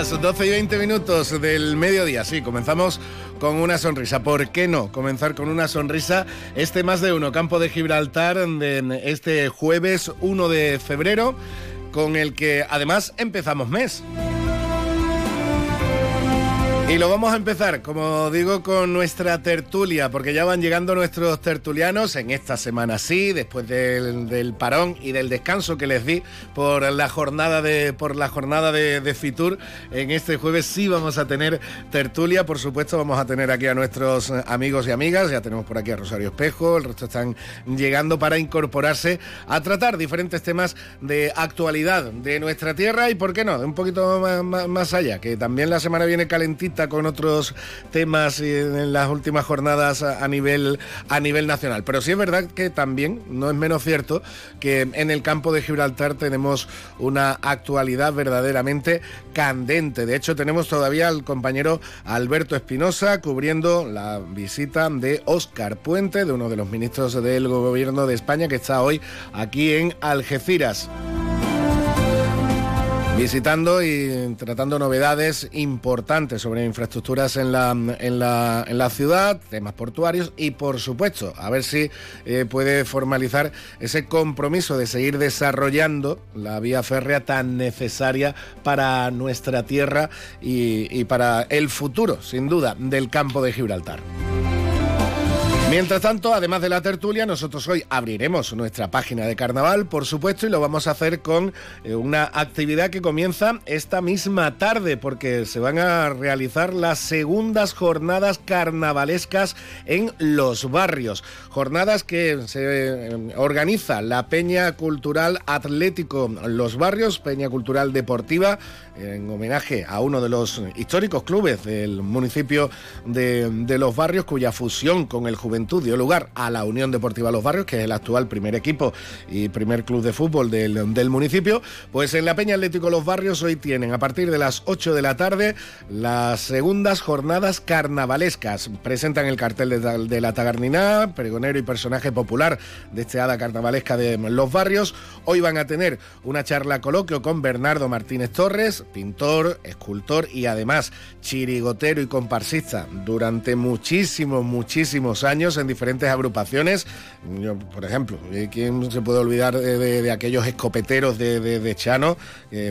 Buenos días, 12 y 20 minutos del mediodía. Sí, comenzamos con una sonrisa. ¿Por qué no comenzar con una sonrisa? Este más de uno, Campo de Gibraltar, este jueves 1 de febrero con el que además empezamos mes. Y lo vamos a empezar, como digo, con nuestra tertulia, porque ya van llegando nuestros tertulianos en esta semana sí, después del, parón y del descanso que les di por la jornada de por la jornada de, Fitur. En este jueves sí vamos a tener tertulia, por supuesto, vamos a tener aquí a nuestros amigos y amigas, ya tenemos por aquí a Rosario Espejo, el resto están llegando para incorporarse a tratar diferentes temas de actualidad de nuestra tierra y, ¿por qué no?, de un poquito más allá, que también la semana viene calentita con otros temas en las últimas jornadas a nivel, a nivel nacional. Pero sí es verdad que también, no es menos cierto, que en el campo de Gibraltar tenemos una actualidad verdaderamente candente. De hecho, tenemos todavía al compañero Alberto Espinosa cubriendo la visita de Óscar Puente, de uno de los ministros del gobierno de España, que está hoy aquí en Algeciras visitando y tratando novedades importantes sobre infraestructuras en la, en la, en la ciudad, temas portuarios y por supuesto a ver si eh, puede formalizar ese compromiso de seguir desarrollando la vía férrea tan necesaria para nuestra tierra y, y para el futuro, sin duda, del campo de Gibraltar. Mientras tanto, además de la tertulia, nosotros hoy abriremos nuestra página de carnaval, por supuesto, y lo vamos a hacer con eh, una actividad que comienza esta misma tarde, porque se van a realizar las segundas jornadas carnavalescas en los barrios. Jornadas que se eh, organiza la Peña Cultural Atlético Los Barrios, Peña Cultural Deportiva, en homenaje a uno de los históricos clubes del municipio de, de Los Barrios, cuya fusión con el Juventud dio lugar a la Unión Deportiva Los Barrios, que es el actual primer equipo y primer club de fútbol del, municipio, pues en la Peña Atlético Los Barrios hoy tienen a partir de las 8 de la tarde las segundas jornadas carnavalescas. Presentan el cartel de, la Tagarniná, pregonero y personaje popular de este hada carnavalesca de Los Barrios. Hoy van a tener una charla coloquio con Bernardo Martínez Torres, pintor, escultor y además chirigotero y comparsista durante muchísimos, muchísimos años en diferentes agrupaciones. por ejemplo, eh, ¿quién se puede olvidar de, aquellos escopeteros de, Chano?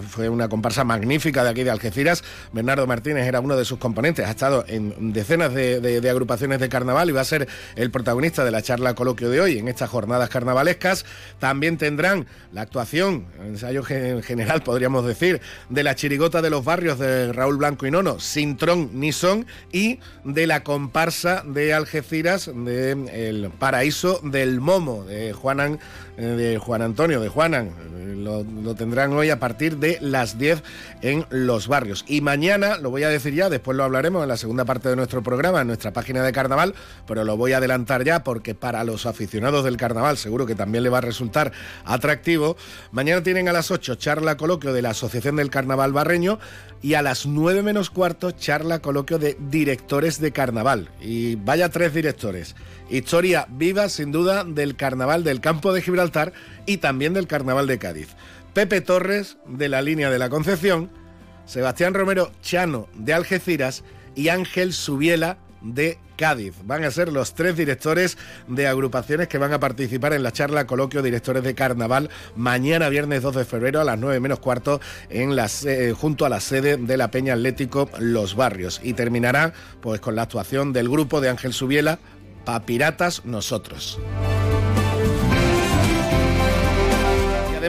fue una comparsa magnífica de aquí de Algeciras. Bernardo Martínez era uno de sus componentes, ha estado en decenas de, agrupaciones de carnaval y va a ser el protagonista de la charla coloquio de hoy en estas jornadas carnavalescas. También tendrán la actuación, ensayo general podríamos decir, de la chirigota de los barrios de Raúl Blanco y Nono, sin tron ni son, y de la comparsa de Algeciras de El Paraíso del Momo, de Juanan, eh, de Juan Antonio, de Juanan. Lo, lo, tendrán hoy a partir de las 10 en los barrios. Y mañana, lo voy a decir ya, después lo hablaremos en la segunda parte de nuestro programa, en nuestra página de carnaval, pero lo voy a adelantar ya porque para los aficionados del carnaval seguro que también le va a resultar atractivo. Mañana tienen a las 8 charla coloquio de la Asociación del Carnaval Barreño y a las 9 menos cuarto charla coloquio de directores de carnaval. Y vaya tres directores. Historia viva, sin duda, del carnaval del campo de Gibraltar y también del carnaval de Cádiz. Pepe Torres, de la línea de la Concepción, Sebastián Romero Chano, de Algeciras, y Ángel Subiela, de Cádiz. Van a ser los tres directores de agrupaciones que van a participar en la charla coloquio directores de carnaval mañana viernes 2 de febrero a las 9 menos cuarto en la, junto a la sede de la Peña Atlético Los Barrios. Y terminará pues con la actuación del grupo de Ángel Subiela, Pa Piratas Nosotros.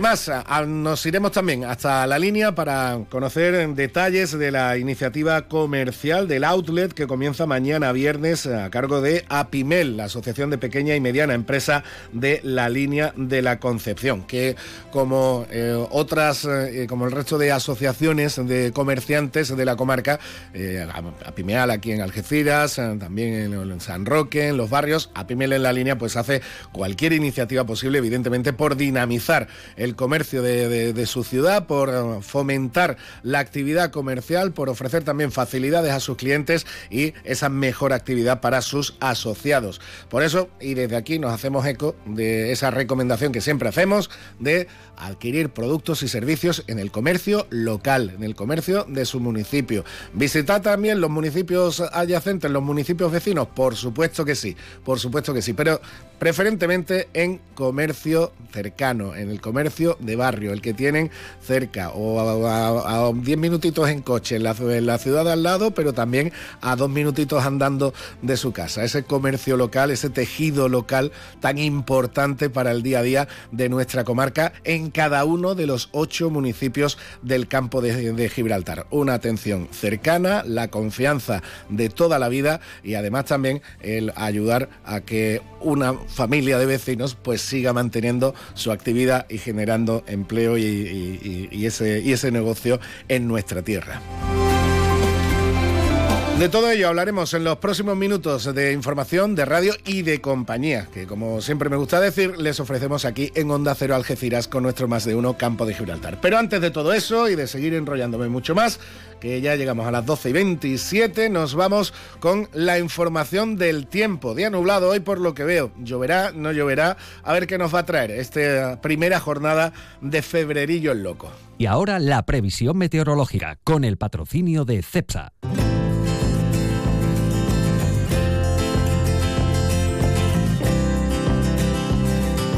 Además, nos iremos también hasta la línea para conocer detalles de la iniciativa comercial del outlet que comienza mañana viernes a cargo de APIMEL, la Asociación de Pequeña y Mediana Empresa de la línea de la Concepción, que como eh, otras, eh, como el resto de asociaciones de comerciantes de la comarca, eh, APIMEAL aquí en Algeciras, también en, San Roque, en los barrios, APIMEL en la línea pues hace cualquier iniciativa posible, evidentemente por dinamizar el comercio de, su ciudad, por eh, fomentar la actividad comercial, por ofrecer también facilidades a sus clientes y esa mejor actividad para sus asociados. Por eso, y desde aquí nos hacemos eco de esa recomendación que siempre hacemos de adquirir productos y servicios en el comercio local, en el comercio de su municipio. Visitar también los municipios adyacentes, los municipios vecinos, por supuesto que sí, por supuesto que sí, pero preferentemente en comercio cercano, en el comercio de barrio, el que tienen cerca o a 10 minutitos en coche en la, ciudad de al lado, pero también a dos minutitos andando de su casa. Ese comercio local, ese tejido local tan importante para el día a día de nuestra comarca en cada uno de los ocho municipios del campo de Gibraltar. Una atención cercana, la confianza de toda la vida y además también el ayudar a que una familia de vecinos pues siga manteniendo su actividad y generando empleo y, ese, y ese negocio en nuestra tierra. De todo ello hablaremos en los próximos minutos de información, de radio y de compañía, que como siempre me gusta decir, les ofrecemos aquí en Onda Cero Algeciras con nuestro más de uno campo de Gibraltar. Pero antes de todo eso y de seguir enrollándome mucho más, que ya llegamos a las 12 y 27, nos vamos con la información del tiempo. Día nublado hoy por lo que veo. Lloverá, no lloverá. A ver qué nos va a traer esta primera jornada de febrerillo el loco. Y ahora la previsión meteorológica con el patrocinio de CEPSA.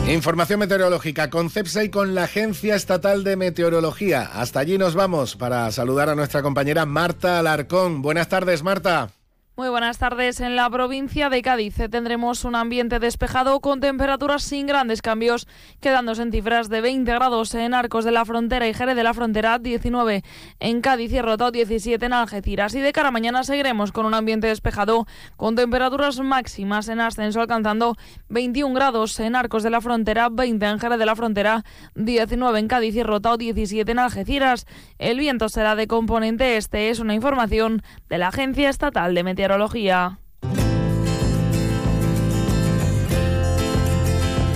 Información meteorológica con CEPSA y con la Agencia Estatal de Meteorología. Hasta allí nos vamos para saludar a nuestra compañera Marta Alarcón. Buenas tardes, Marta. Muy buenas tardes. En la provincia de Cádiz tendremos un ambiente despejado con temperaturas sin grandes cambios, quedándose en cifras de 20 grados en Arcos de la Frontera y Jerez de la Frontera, 19 en Cádiz y Rotao, 17 en Algeciras. Y de cara a mañana seguiremos con un ambiente despejado con temperaturas máximas en ascenso, alcanzando 21 grados en Arcos de la Frontera, 20 en Jerez de la Frontera, 19 en Cádiz y Rotao, 17 en Algeciras. El viento será de componente este, es una información de la Agencia Estatal de Meteorología.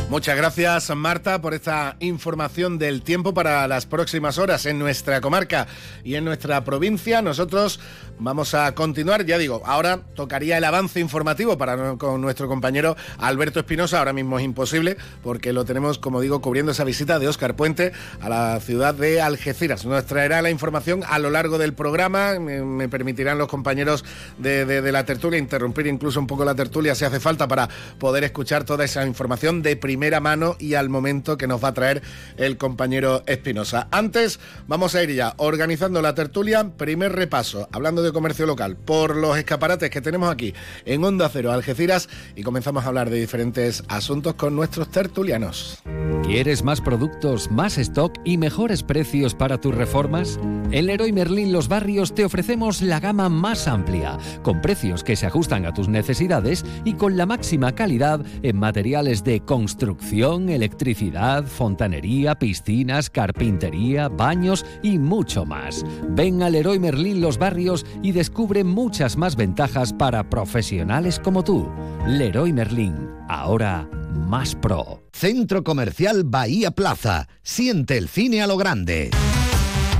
Muchas gracias Marta por esta información del tiempo para las próximas horas en nuestra comarca y en nuestra provincia. Nosotros Vamos a continuar, ya digo, ahora tocaría el avance informativo para con nuestro compañero Alberto Espinosa, ahora mismo es imposible porque lo tenemos, como digo, cubriendo esa visita de Óscar Puente a la ciudad de Algeciras. Nos traerá la información a lo largo del programa, me, permitirán los compañeros de, la tertulia interrumpir incluso un poco la tertulia si hace falta para poder escuchar toda esa información de primera mano y al momento que nos va a traer el compañero Espinosa. Antes, vamos a ir ya organizando la tertulia, primer repaso, hablando de de comercio local por los escaparates que tenemos aquí en Onda Cero Algeciras y comenzamos a hablar de diferentes asuntos con nuestros tertulianos. ¿Quieres más productos, más stock y mejores precios para tus reformas? En Leroy Merlin Los Barrios te ofrecemos la gama más amplia, con precios que se ajustan a tus necesidades y con la máxima calidad en materiales de construcción, electricidad, fontanería, piscinas, carpintería, baños y mucho más. Ven a Leroy Merlin Los Barrios y descubre muchas más ventajas para profesionales como tú. Leroy Merlin, ahora más pro. Centro Comercial Bahía Plaza. Siente el cine a lo grande.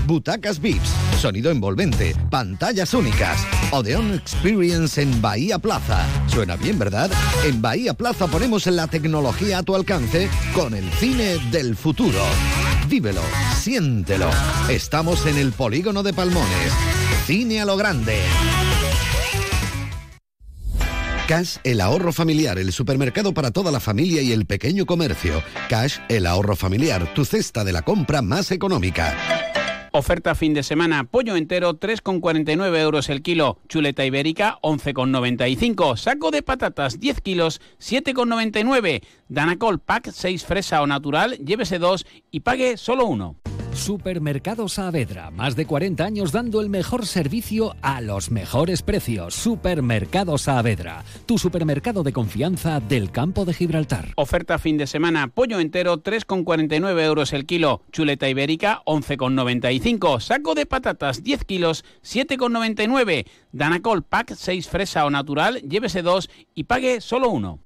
Butacas VIPS, sonido envolvente, pantallas únicas. Odeon Experience en Bahía Plaza. Suena bien, ¿verdad? En Bahía Plaza ponemos la tecnología a tu alcance con el cine del futuro. Vívelo, siéntelo. Estamos en el polígono de Palmones. Cine a lo grande. Cash, el ahorro familiar, el supermercado para toda la familia y el pequeño comercio. Cash, el ahorro familiar, tu cesta de la compra más económica. Oferta fin de semana, pollo entero 3,49 euros el kilo, chuleta ibérica 11,95, saco de patatas 10 kilos 7,99, Danacol Pack 6 fresa o natural, llévese dos y pague solo uno. Supermercado Saavedra, más de 40 años dando el mejor servicio a los mejores precios. Supermercado Saavedra, tu supermercado de confianza del campo de Gibraltar. Oferta fin de semana, pollo entero 3,49 euros el kilo, chuleta ibérica 11,95, saco de patatas 10 kilos 7,99, Danacol Pack 6 fresa o natural, llévese dos y pague solo uno.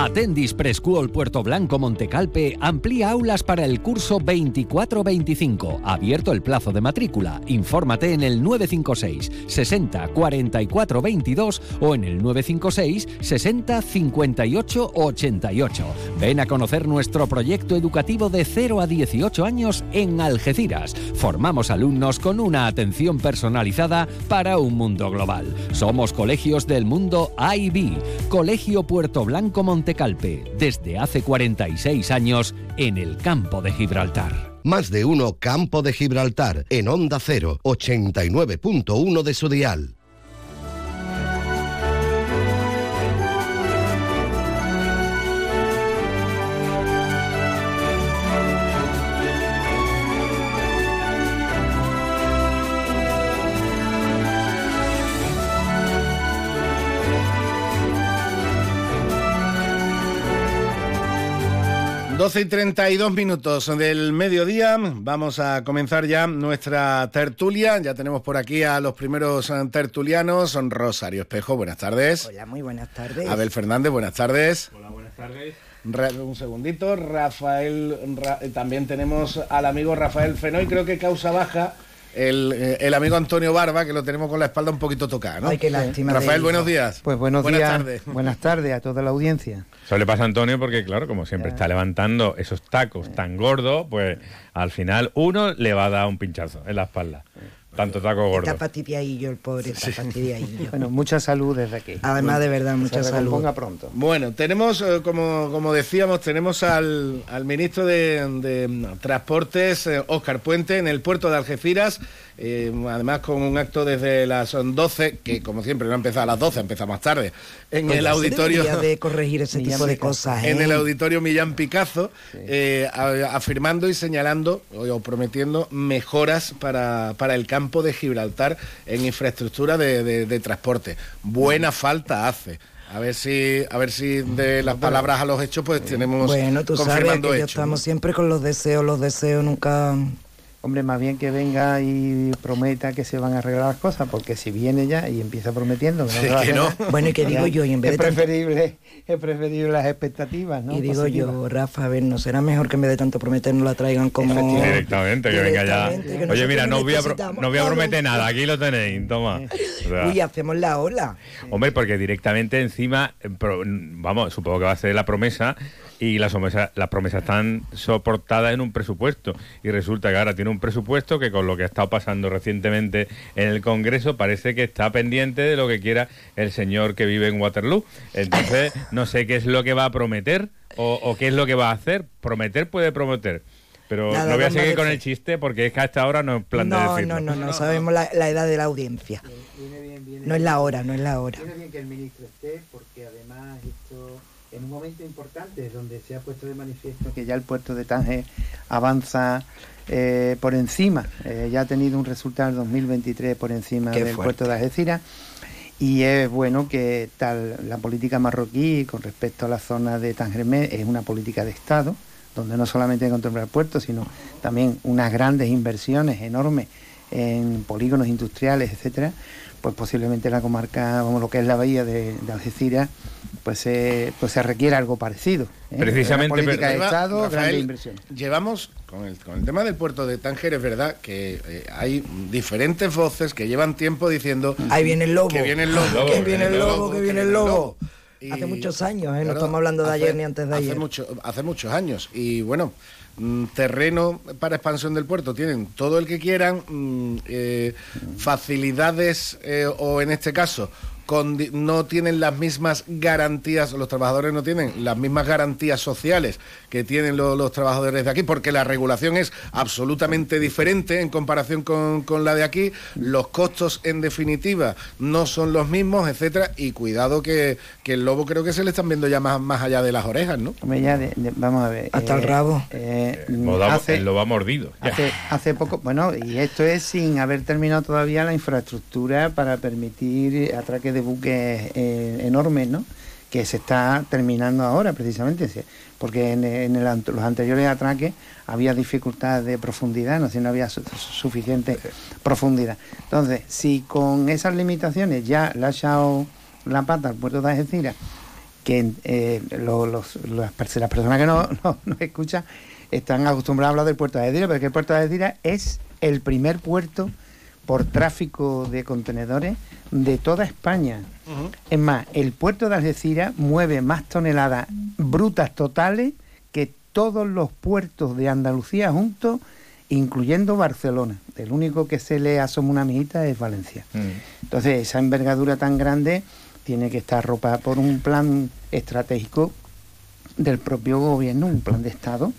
Atendis Preschool Puerto Blanco Montecalpe amplía aulas para el curso 24-25. Abierto el plazo de matrícula. Infórmate en el 956 60 44 22 o en el 956 60 58 88. Ven a conocer nuestro proyecto educativo de 0 a 18 años en Algeciras. Formamos alumnos con una atención personalizada para un mundo global. Somos colegios del mundo IB. Colegio Puerto Blanco Montecalpe Calpe, desde hace 46 años en el campo de Gibraltar. Más de uno Campo de Gibraltar en Onda 0, 89.1 de su dial. 12 y 32 minutos del mediodía. Vamos a comenzar ya nuestra tertulia. Ya tenemos por aquí a los primeros eh, tertulianos. Son Rosario Espejo, buenas tardes. Hola, muy buenas tardes. Abel Fernández, buenas tardes. Hola, buenas tardes. un segundito. Rafael, eh, también tenemos al amigo Rafael Fenoy, creo que causa baja. Eh, el, amigo Antonio Barba, que lo tenemos con la espalda un poquito tocada, ¿no? Ay, qué lástima. Rafael, buenos días. Pues buenos buenas días. Tardes. Buenas tardes a toda la audiencia. Eso le pasa a Antonio porque, claro, como siempre está levantando esos tacos tan gordos, pues al final uno le va a dar un pinchazo en la espalda. Tanto taco gordo. Está yo el pobre, está bueno, mucha salud desde aquí. Además, de verdad, mucha salud. Ponga pronto. Bueno, tenemos, eh, como, como decíamos, tenemos al, al ministro de, mm, Transportes, Óscar eh, Puente, en el puerto de Algeciras. Eh, además con un acto desde las 12, que como siempre no ha empezado a las 12, empieza más tarde, en pues el auditorio... de corregir ese tipo de cosas. En el auditorio Millán Picazo, afirmando y señalando o prometiendo mejoras para, para el campo de Gibraltar en infraestructura de, transporte. Buena falta hace. A ver si, a ver si de las palabras a los hechos, pues tenemos bueno, tú sabes que estamos siempre con los deseos, los deseos nunca Hombre, más bien que venga y prometa que se van a arreglar las cosas, porque si viene ya y empieza prometiendo que no, Bueno, y que digo yo, y en vez es preferible, es preferible las expectativas, ¿no? Y digo yo, Rafa, a ver, ¿no será mejor que en vez de tanto prometer no la traigan como... Directamente, que venga ya. Oye, mira, no voy, a no voy a prometer nada, aquí lo tenéis, toma. Uy, hacemos la ola. Hombre, porque directamente encima, vamos, supongo que va a ser la promesa y las promesas, las promesas están soportadas en un presupuesto y resulta que ahora tiene un presupuesto que con lo que ha estado pasando recientemente en el Congreso parece que está pendiente de lo que quiera el señor que vive en Waterloo. Entonces, no sé qué es lo que va a prometer o, qué es lo que va a hacer. Prometer puede prometer Pero no voy a seguir con el chiste porque es que hasta ahora no es plan no, de decirlo. No, no, no, sabemos la, edad de la audiencia. no es la hora, no es la hora. Viene bien que el ministro esté porque además esto en un momento importante donde se ha puesto de manifiesto que ya el puerto de Tánger avanza eh, por encima, eh, ya ha tenido un resultado en 2023 por encima del puerto de Algeciras. Y es bueno que tal la política marroquí con respecto a la zona de Tangermé es una política de Estado, donde no solamente hay que controlar el puerto, sino también unas grandes inversiones enormes en polígonos industriales, etcétera, pues posiblemente la comarca, vamos, lo que es la bahía de, Algeciras, pues, pues se requiere algo parecido. ¿eh? Precisamente, política de Estado, grandes inversiones. Llevamos con el, con el tema del puerto de Tánger es verdad que eh, hay diferentes voces que llevan tiempo diciendo ahí viene el lobo que viene el lobo que viene el lobo que viene el lobo hace muchos años ¿eh? no estamos hablando de ayer ni antes de ayer mucho, hace muchos años y bueno terreno para expansión del puerto. Tienen todo el que quieran mm, eh, facilidades o en este caso no tienen las mismas garantías, los trabajadores no tienen las mismas garantías sociales que tienen los trabajadores de aquí, porque la regulación es absolutamente diferente en comparación con, la de aquí, los costos en definitiva no son los mismos, etcétera, y cuidado que, el lobo creo que se le están viendo ya más, más allá de las orejas, ¿no? vamos a ver. Hasta el eh, rabo. Eh, el lobo ha mordido. Hace, hace poco, bueno, y esto es sin haber terminado todavía la infraestructura para permitir atraque de buques eh, enormes, ¿no? que se está terminando ahora precisamente, porque en, los anteriores atraques había dificultad de profundidad, no, si no había suficiente profundidad. Entonces, si con esas limitaciones ya le ha echado la pata al puerto de Algeciras, que eh, las, personas que no, no, escuchan están acostumbradas a hablar del puerto de Algeciras, pero que el puerto de Algeciras es el primer puerto por tráfico de contenedores de toda España. Es más, el puerto de Algeciras mueve más toneladas brutas totales que todos los puertos de Andalucía juntos, incluyendo Barcelona. El único que se le asoma una mijita es Valencia. Mm. Entonces, esa envergadura tan grande tiene que estar arropada por un plan estratégico del propio gobierno, un plan de Estado.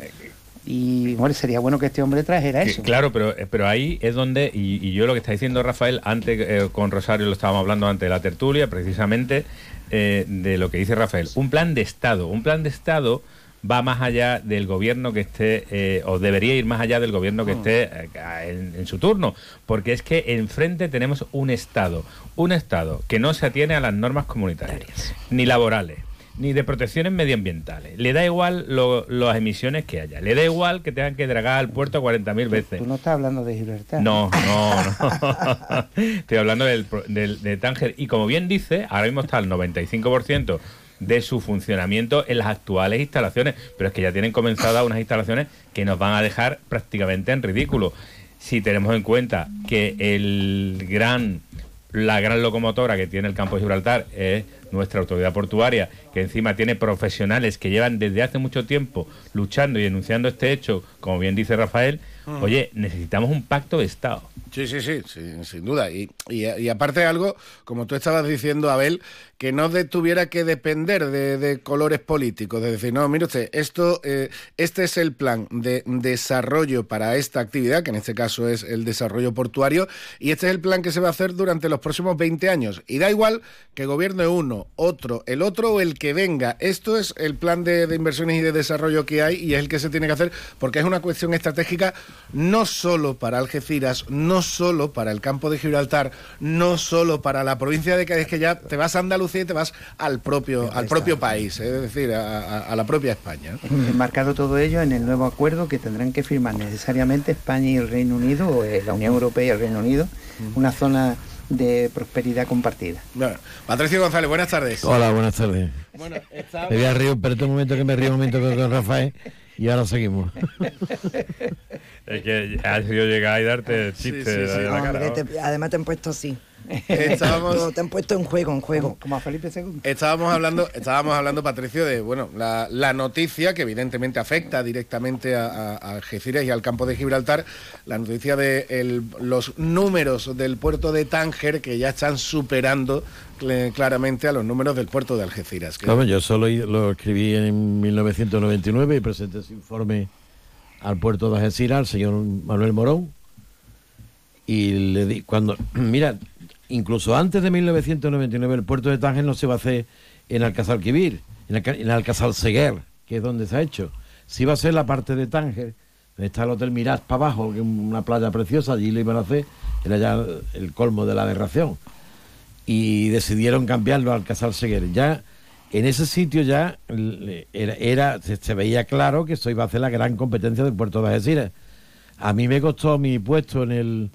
Y bueno, sería bueno que este hombre trajera eso. Claro, pero, eh, pero ahí es donde, y, yo lo que está diciendo Rafael, antes eh, con Rosario lo estábamos hablando antes de la tertulia, precisamente eh, de lo que dice Rafael, un plan de Estado, un plan de Estado va más allá del gobierno que esté, o debería ir más allá del gobierno que mm. esté en, en, su turno, porque es que enfrente tenemos un Estado, un Estado que no se atiene a las normas comunitarias, ni laborales, ni de protecciones medioambientales. Le da igual las emisiones que haya. Le da igual que tengan que dragar al puerto 40.000 veces. Tú no estás hablando de Gibraltar. No, no, no. Estoy hablando del, de Tánger. Y como bien dice, ahora mismo está el 95% de su funcionamiento en las actuales instalaciones. Pero es que ya tienen comenzadas unas instalaciones que nos van a dejar prácticamente en ridículo. Si tenemos en cuenta que el gran, la gran locomotora que tiene el campo de Gibraltar es nuestra autoridad portuaria, que encima tiene profesionales que llevan desde hace mucho tiempo luchando y denunciando este hecho, como bien dice Rafael, oye, necesitamos un pacto de Estado. Sí, sí, sí, sin duda. Y, y, aparte algo, como tú estabas diciendo, Abel, que no tuviera que depender de, colores políticos, de decir, no, mire usted, esto, eh, este es el plan de desarrollo para esta actividad, que en este caso es el desarrollo portuario, y este es el plan que se va a hacer durante los próximos 20 años. Y da igual que gobierne uno, otro, el otro o el que venga. Esto es el plan de, de inversiones y de desarrollo que hay y es el que se tiene que hacer porque es una cuestión estratégica no solo para Algeciras, no solo para el campo de Gibraltar, no solo para la provincia de Cádiz, que ya te vas a Andalucía y te vas al propio, al propio país, ¿eh? es decir, a, la propia España. Marcado todo ello en el nuevo acuerdo que tendrán que firmar necesariamente España y el Reino Unido, o eh, la Unión Europea y el Reino Unido, una zona de prosperidad compartida. Bueno, Patricio González, buenas tardes. Hola, buenas tardes. Bueno, Me voy a reír, pero este momento que me río un momento con Rafael y ahora seguimos. es que ha sido llegar y darte chiste además te han puesto así. Estábamos, te han puesto en juego, en juego. Como a Felipe II. Estábamos hablando, estábamos hablando, Patricio, de bueno, la, noticia que evidentemente afecta directamente a, Algeciras y al campo de Gibraltar, la noticia de los números del puerto de Tánger que ya están superando claramente a los números del puerto de Algeciras. Claro, yo solo lo escribí en 1999 y presenté ese informe al puerto de Algeciras, al señor Manuel Morón, y le di, cuando, mira, incluso antes de 1999 el puerto de Tánger no se va a hacer en Alcázar Quibir, en, Alca- en que es donde se ha hecho. Sí va a ser la parte de Tánger, donde está el Hotel Mirage para abajo, que es una playa preciosa, allí lo iban a hacer, era ya el colmo de la aberración. Y decidieron cambiarlo al Alcázar Seguer. Ya en ese sitio ya era, era- se, veía claro que eso iba a ser la gran competencia del puerto de Algeciras. A mí me costó mi puesto en el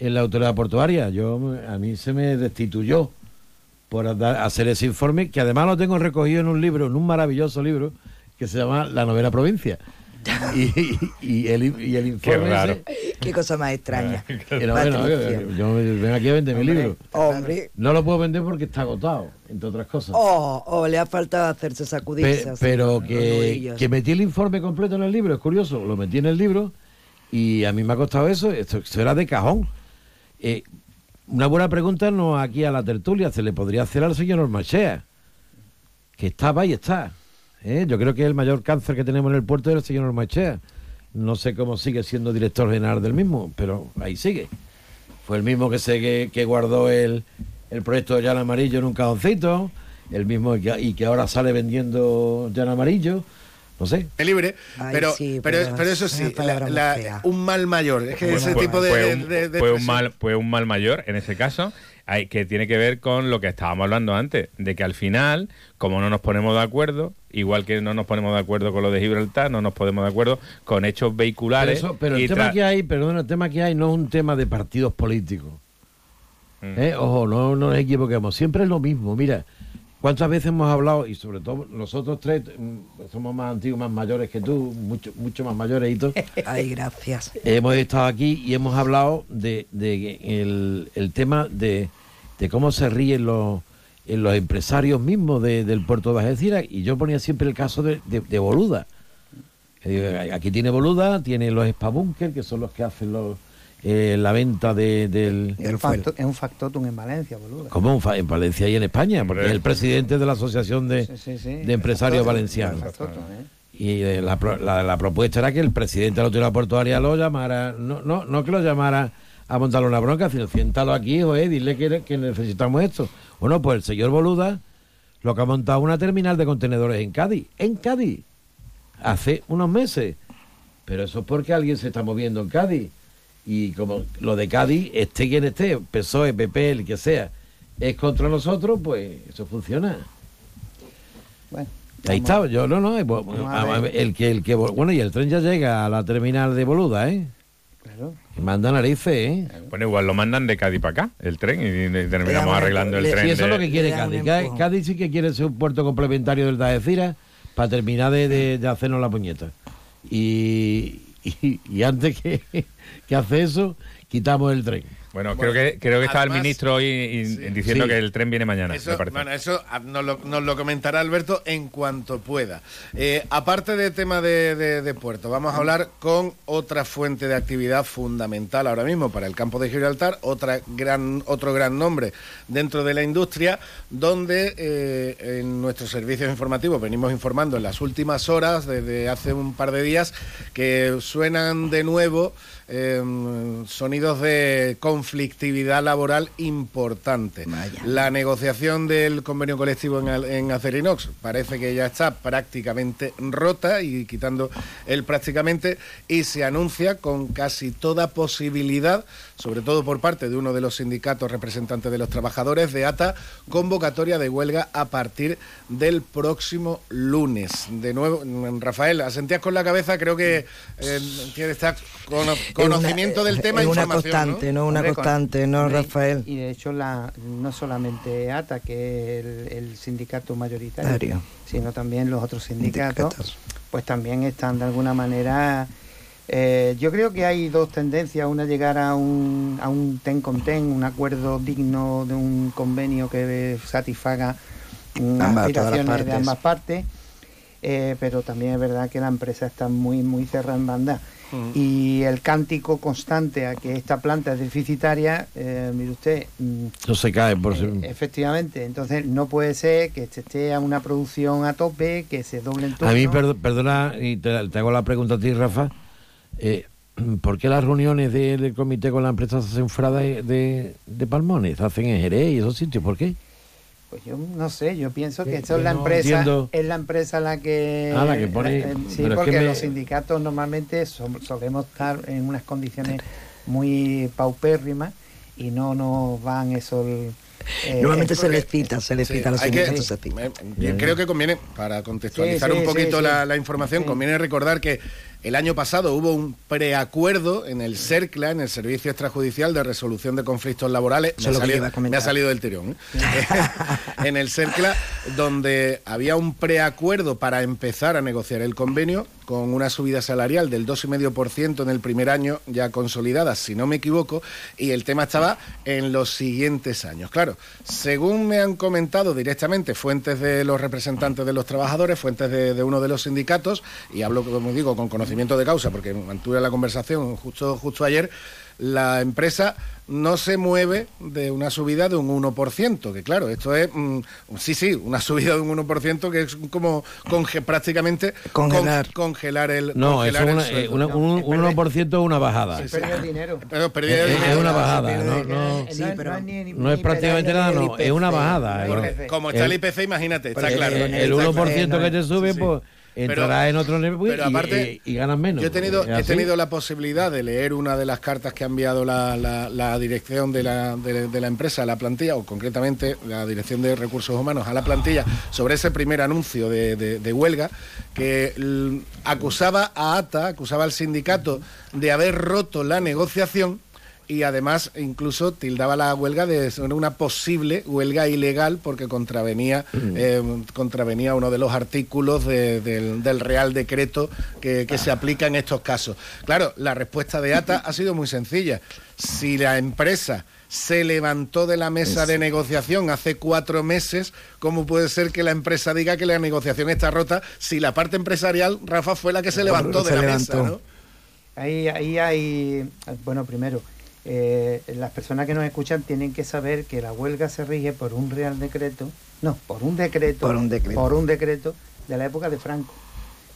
en la autoridad portuaria. Yo a mí se me destituyó por hacer ese informe, que además lo tengo recogido en un libro, en un maravilloso libro que se llama La novena provincia. Y, y el, y el informe raro. ese- Qué cosa más extraña. no, bueno, yo, yo vengo aquí a vender mi libro. Hombre. No lo puedo vender porque está agotado, entre otras cosas. Oh, oh, le ha faltado hacerse sacudirse. Pe- así, pero que, que metí el informe completo en el libro, es curioso, lo metí en el libro y a mí me ha costado eso, esto, esto era de cajón. Eh, una buena pregunta no aquí a la tertulia, se le podría hacer al señor Ormachea, que estaba y está. ¿Eh? Yo creo que el mayor cáncer que tenemos en el puerto es el señor Ormachea. No sé cómo sigue siendo director general del mismo, pero ahí sigue. Fue el mismo que se que, que guardó el, el proyecto de Llano Amarillo en un cajoncito, el mismo que, y que ahora sale vendiendo Llano Amarillo. No sé. Es libre, Ay, pero, sí, pero, pero pero eso es sí, la- un mal mayor. Es que Bueno, ese fue- tipo de. fue un, de- de fue un expresión- mal fue un mal mayor en ese caso hay, que tiene que ver con lo que estábamos hablando antes de que al final como no nos ponemos de acuerdo igual que no nos ponemos de acuerdo con lo de Gibraltar no nos ponemos de acuerdo con hechos Pero, vehiculares eso- pero el tema que hay, perdón, el tema que hay no es un tema de partidos políticos. Mm. ¿eh? Ojo, no, no nos equivoquemos. Siempre es lo mismo. Mira, ¿cuántas veces hemos hablado, y sobre todo nosotros tres, mm, somos más antiguos, más mayores que tú, mucho, mucho más mayores y todo, Ay, gracias. hemos estado aquí y hemos hablado de, de el, el tema de, de cómo se ríen los, los empresarios mismos de- del puerto de Algeciras y yo ponía siempre el caso de, de- de Boluda. Aquí tiene Boluda, tiene los Spabunker, que son los que hacen los, eh, la venta de- del... Es un, facto- es un factotum en Valencia, boludo. Como en Valencia y en España, porque es el presidente de la Asociación de, Sí, sí, sí. de Empresarios Factotum, Valencianos. ¿eh? Y eh, la, la- la propuesta era que el presidente de la autoridad portuaria lo llamara, no, no, no que lo llamara a montarle una bronca, sino siéntalo aquí, joder, dile que, que necesitamos esto. Bueno, pues el señor Boluda lo que ha montado una terminal de contenedores en Cádiz, en Cádiz, hace unos meses. Pero eso es porque alguien se está moviendo en Cádiz. Y como lo de Cádiz, esté quien esté, PSOE, PP, el que sea, es contra nosotros, pues eso funciona. Bueno, Ahí está, yo no, no, el que, el que, bueno, y el tren ya llega a la terminal de Boluda, ¿eh? Claro. Y manda narices, ¿eh? bueno igual lo mandan de Cádiz para acá el tren y, y Le terminamos arreglando el le- tren Sí, eso es de- lo que quiere Cádiz. Cádiz sí que quiere ser un puerto complementario del Algeciras para terminar de, de- de hacernos la puñeta. Y, y, y antes que, que hace eso, quitamos el tren. Bueno, Bueno, creo que creo que estaba el además- ministro hoy y- Sí. diciendo Sí. que el tren viene mañana Eso, me parece. bueno, eso ah, nos lo, nos lo comentará Alberto en cuanto pueda. Eh, aparte del tema de, de- de puerto, vamos a hablar con otra fuente de actividad fundamental ahora mismo para el campo de Gibraltar, otra gran, otro gran nombre dentro de la industria, donde eh, en nuestros servicios informativos venimos informando en las últimas horas, desde hace un par de días, que suenan de nuevo eh, sonidos de conflictividad laboral importante. La negociación del convenio colectivo en, en Acerinox parece que ya está prácticamente rota y quitando el prácticamente y se anuncia con casi toda posibilidad, sobre todo por parte de uno de los sindicatos representantes de los trabajadores de ATA, convocatoria de huelga a partir del próximo lunes. De nuevo, Rafael, asentías con la cabeza, creo que eh, tiene estar con conocimiento Es una- del tema es una información, constante, ¿no? Una Hombre, constante, ¿no, Rafael? Y de hecho, la, no solamente ATA, que es el, el sindicato mayoritario, sino también los otros sindicatos, Sindicatos. pues también están de alguna manera. Eh, yo creo que hay dos tendencias: una llegar a un, a un ten con ten, un acuerdo digno de un convenio que satisfaga mm, las aspiraciones de ambas partes. eh, pero también es verdad que la empresa está muy muy cerrada en banda. Y el cántico constante a que esta planta es deficitaria, eh, mire usted, mm, No se cae por ser- efectivamente, entonces no puede ser que se esté a una producción a tope, que se doble en A mí, perdona, y te, te hago la pregunta a ti, Rafa. Eh, ¿Por qué las reuniones del comité con la empresa se hacen fuera de, de, Palmones? Se hacen en Jerez y esos sitios. ¿Por qué? Pues yo no sé, yo pienso que esto es la empresa, es la empresa la que, ah, la que pone, eh, sí, porque los sindicatos normalmente solemos estar en unas condiciones muy paupérrimas y no nos van esos eh, Normalmente se les cita, se les cita a los sindicatos Creo que conviene, para contextualizar un poquito la, la, información, conviene recordar que el año pasado hubo un preacuerdo en el CERCLA, en el Servicio Extrajudicial de Resolución de Conflictos Laborales. Me, ha salido, del tirón. ¿eh? en el CERCLA, donde había un preacuerdo para empezar a negociar el convenio con una subida salarial del 2,5% en el primer año, ya consolidada, si no me equivoco, y el tema estaba en los siguientes años. Claro, según me han comentado directamente fuentes de los representantes de los trabajadores, fuentes de, de uno de los sindicatos, y hablo, como digo, con conocimiento de causa, porque mantuve la conversación justo, justo ayer, la empresa no se mueve de una subida de un 1%, que claro, esto es, mm, sí, sí, una subida de un 1% que es como prácticamente congelar. congelar el No, es eh, un, 1% es una bajada. Es dinero. es, una bajada, no, es prácticamente nada, no, es una bajada. Como está el IPC, imagínate, está claro. El 1% que te sube, pues entrará en otro nivel y, ganas menos. Yo he tenido, he tenido la posibilidad de leer una de las cartas que ha enviado la, dirección de la, de, la, empresa a la plantilla, o concretamente la dirección de recursos humanos a la plantilla, sobre ese primer anuncio de, huelga, que acusaba a ATA, acusaba al sindicato de haber roto la negociación y además incluso tildaba la huelga de una posible huelga ilegal porque contravenía, eh, contravenía uno de los artículos del, Real Decreto que, se aplica en estos casos. Claro, la respuesta de ATA ha sido muy sencilla. Si la empresa se levantó de la mesa de negociación hace cuatro meses, ¿cómo puede ser que la empresa diga que la negociación está rota si la parte empresarial, Rafa, fue la que se levantó de la mesa? Ahí, ahí hay, bueno, primero, eh, las personas que nos escuchan tienen que saber que la huelga se rige por un real decreto, no, por un decreto, por un decreto, por un decreto de la época de Franco.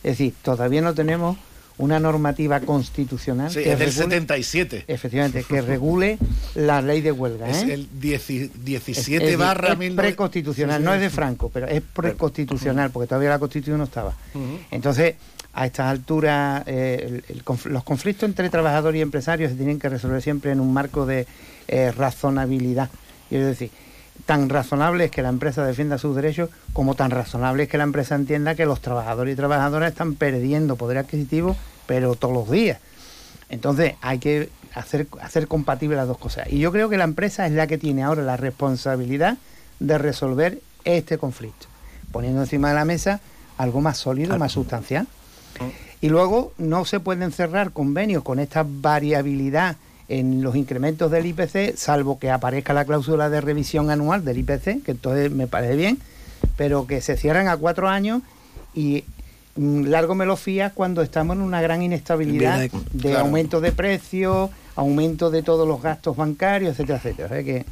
Es decir, todavía no tenemos una normativa constitucional que es del 77. Efectivamente, que regule la ley de huelga. Es ¿eh? el 17 barra es preconstitucional, no es de Franco, pero es preconstitucional, porque todavía la constitución no estaba. Entonces, a estas alturas eh, los conflictos entre trabajadores y empresarios se tienen que resolver siempre en un marco de eh, razonabilidad. Es decir, tan razonable es que la empresa defienda sus derechos como tan razonable es que la empresa entienda que los trabajadores y trabajadoras están perdiendo poder adquisitivo, pero todos los días. Entonces hay que hacer, hacer compatibles las dos cosas. Y yo creo que la empresa es la que tiene ahora la responsabilidad de resolver este conflicto, poniendo encima de la mesa algo más sólido, más sustancial. Y luego no se pueden cerrar convenios con esta variabilidad en los incrementos del IPC, salvo que aparezca la cláusula de revisión anual del IPC, que entonces me parece bien, pero que se cierran a cuatro años y mm, largo me lo fía cuando estamos en una gran inestabilidad de aumento de precios, aumento de todos los gastos bancarios, etcétera, etcétera. que...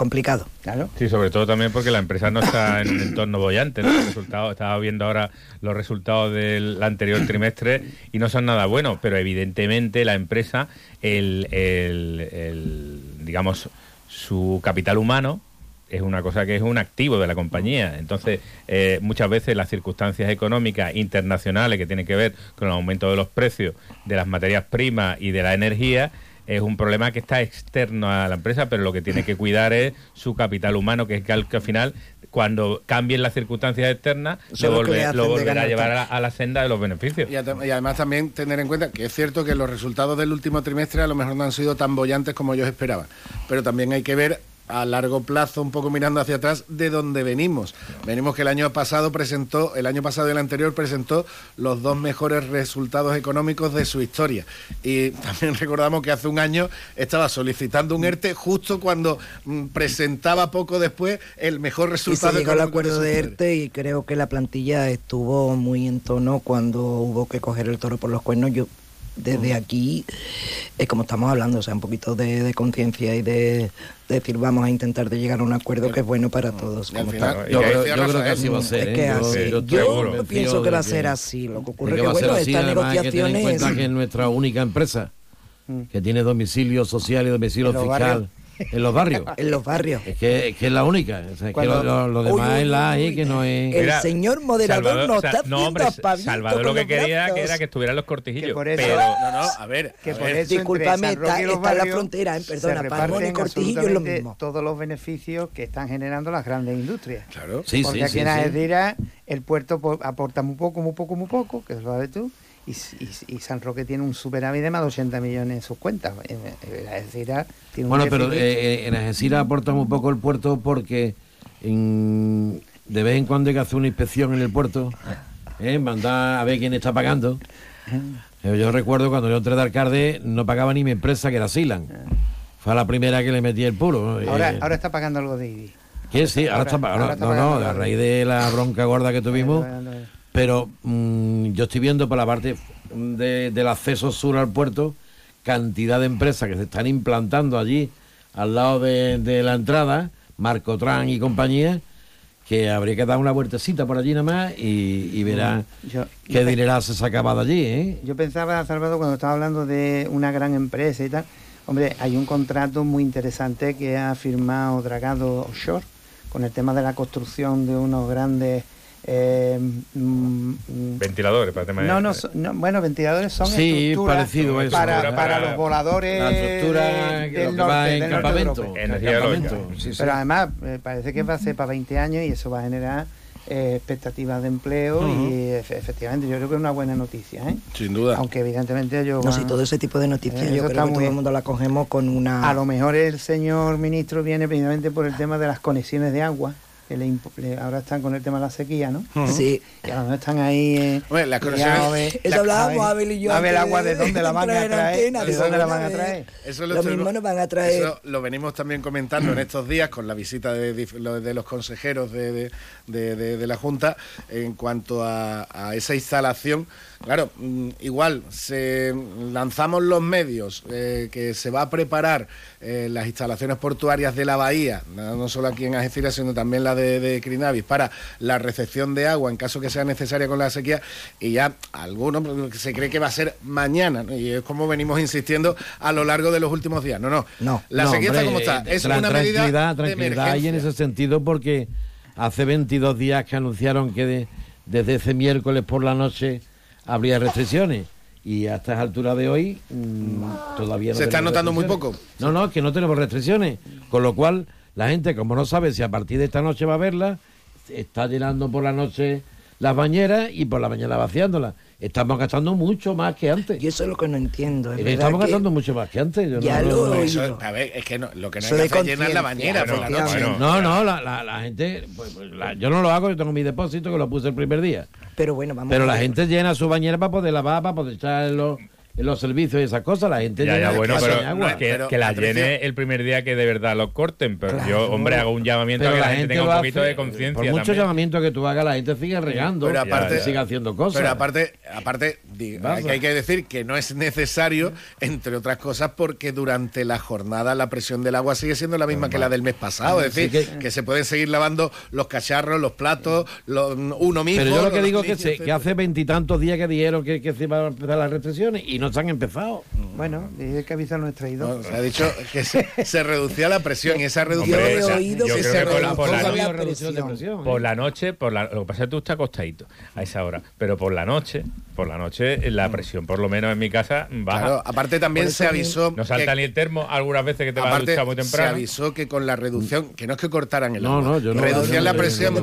Complicado. Claro. Sí, sobre todo también porque la empresa no está en un entorno bollante. ¿no? estaba viendo ahora los resultados del anterior trimestre y no son nada buenos, pero evidentemente la empresa, el, digamos, su capital humano es una cosa que es un activo de la compañía. Entonces, eh, muchas veces las circunstancias económicas internacionales que tienen que ver con el aumento de los precios de las materias primas y de la energía, es un problema que está externo a la empresa, pero lo que tiene que cuidar es su capital humano, que es que al final, cuando cambien las circunstancias externas, lo, volverá a llevar a la, senda de los beneficios. Y, además también tener en cuenta que es cierto que los resultados del último trimestre a lo mejor no han sido tan bollantes como ellos esperaban, pero también hay que ver a largo plazo, un poco mirando hacia atrás, de dónde venimos. Venimos que el año pasado presentó, el año pasado y el anterior presentó los dos mejores resultados económicos de su historia. Y también recordamos que hace un año estaba solicitando un ERTE justo cuando mm, presentaba poco después el mejor resultado. Y se llegó al acuerdo de, ERTE y creo que la plantilla estuvo muy en tono cuando hubo que coger el toro por los cuernos. Yo desde aquí es como estamos hablando, o sea, un poquito de, conciencia y de, decir vamos a intentar de llegar a un acuerdo que es bueno para todos. Como yo, creo, que así va a ser. ¿eh? yo, pienso que va a ser así. Lo que ocurre es que, bueno, estas negociaciones... Que, que es nuestra única empresa mm. que tiene domicilio social y domicilio fiscal. En los barrios. en los barrios. Es que, es, que es la única. O sea, que lo, lo, demás es la ahí que no es. El señor moderador no está no, hombre, Salvador lo que quería que era que estuvieran los cortijillos. por eso, pero, no, no, a ver. Que por eso Disculpame, está, está en la frontera, ¿eh? perdona, Palmón y Cortijillo es lo mismo. Todos los beneficios que están generando las grandes industrias. Claro. Sí, Porque aquí en Algeciras el puerto aporta muy poco, muy poco, muy poco, que lo sabes tú y, San Roque tiene un superávit de más de 80 millones en sus cuentas. tiene Bueno, pero eh, en Algeciras aporta un poco el puerto porque de vez en cuando hay que hacer una inspección en el puerto, ¿eh? mandar a ver quién está pagando. Eh, yo recuerdo cuando yo entré de alcalde no pagaba ni mi empresa que era Silan. Fue la primera que le metí el puro. Ahora, ahora está pagando algo de IBI. ¿Qué? Sí, ahora, está, pagando. no, no, a raíz de la bronca gorda que tuvimos. Pero mm, yo estoy viendo por la parte del acceso sur al puerto cantidad de empresas que se están implantando allí al lado de, la entrada, Marcotran y compañía, que habría que dar una vueltecita por allí nada más y, y verá qué dinero se sacaba de allí. ¿eh? Yo pensaba, Salvador, cuando estaba hablando de una gran empresa y tal, hombre, hay un contrato muy interesante que ha firmado Dragado Offshore con el tema de la construcción de unos grandes eh, mm, ventiladores para tema no, no, no, bueno, ventiladores son sí, parecido eso. Para, para, los voladores la estructura del norte, en campamento, pero además eh, parece que va a ser para 20 años y eso va a generar eh, expectativas de empleo y efectivamente yo creo que es una buena noticia ¿eh? sin duda. Aunque evidentemente yo no si todo ese tipo de noticias yo creo que todo el mundo la cogemos con una a lo mejor el señor ministro viene precisamente por el tema de las conexiones de agua que ahora están con el tema de la sequía, ¿no? Sí. Que a lo están ahí. Eh, bueno, las conexiones. Eso hablábamos Abel y yo. A ver el agua de dónde la van a traer. ¿De dónde la van a traer? Eso lo, mismo nos van a traer. Eso lo venimos también comentando en estos días con la visita de, de los consejeros de, de, la Junta en cuanto a, a esa instalación Claro, mm, igual, se lanzamos los medios eh, que se va a preparar eh, las instalaciones portuarias de la bahía, no solo aquí en Algeciras, sino también la de, Crinavis, para la recepción de agua en caso que sea necesaria con la sequía, y ya algunos pues, se cree que va a ser mañana, y es como venimos insistiendo a lo largo de los últimos días. No, no, no la sequía está como está, es una medida tranquilidad y en ese sentido porque hace 22 días que anunciaron que desde ese miércoles por la noche habría restricciones. Y a estas alturas de hoy mm, todavía no ¿Se está notando muy poco? No, no, es que no tenemos restricciones. Con lo cual, la gente, como no sabe si a partir de esta noche va a verla, está llenando por la noche las bañeras y por la mañana vaciándolas estamos gastando mucho más que antes. Y eso es lo que no entiendo. estamos gastando mucho más que antes. ya no, lo, a ver, es que lo que no hay que hacer es llenar la bañera por la noche. no, no, la, la, gente, pues, pues, yo no lo hago, yo tengo mi depósito que lo puse el primer día. Pero bueno, vamos Pero la gente llena su bañera para poder lavar, para poder echarlo los servicios y esas cosas, la gente ya, ya bueno, pero, agua. Que, la llene el primer día que de verdad lo corten, pero yo, hombre, hago un llamamiento a que la, gente tenga un poquito de conciencia. Por mucho llamamiento que tú hagas, la gente sigue regando, pero aparte, sigue haciendo cosas. Pero aparte, aparte hay que decir que no es necesario, entre otras cosas, porque durante la jornada la presión del agua sigue siendo la misma que la del mes pasado, es decir, que, se pueden seguir lavando los cacharros, los platos, uno mismo. Pero yo lo que digo es que, que hace veintitantos días que dijeron que, que se iban a empezar las restricciones y no se han empezado. Bueno, es que avisar nuestra ido. se ha dicho que se, reducía la presión y esa reducción por la, noche, por la, lo que pasa es que tú estás acostadito a esa hora, pero por la noche, por la noche la presión, por lo menos en mi casa, baja. aparte también se avisó. No salta ni el termo algunas veces que te va a duchar muy temprano. Se avisó que con la reducción, que no es que cortaran el agua, no, no, reducían la presión,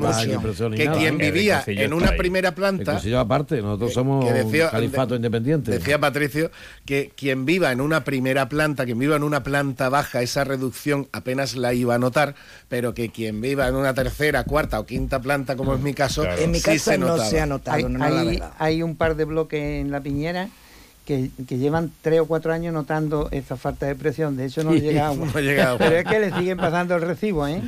que quien vivía en una primera planta. aparte, nosotros somos califato independiente. Decía Que quien viva en una primera planta, quien viva en una planta baja, esa reducción apenas la iba a notar, pero que quien viva en una tercera, cuarta o quinta planta, como es mi caso, en mi caso se no se ha notado. Hay, hay, un par de bloques en la piñera que, llevan tres o cuatro años notando esa falta de presión. De hecho, no llega agua. Pero es que le siguen pasando el recibo, ¿eh?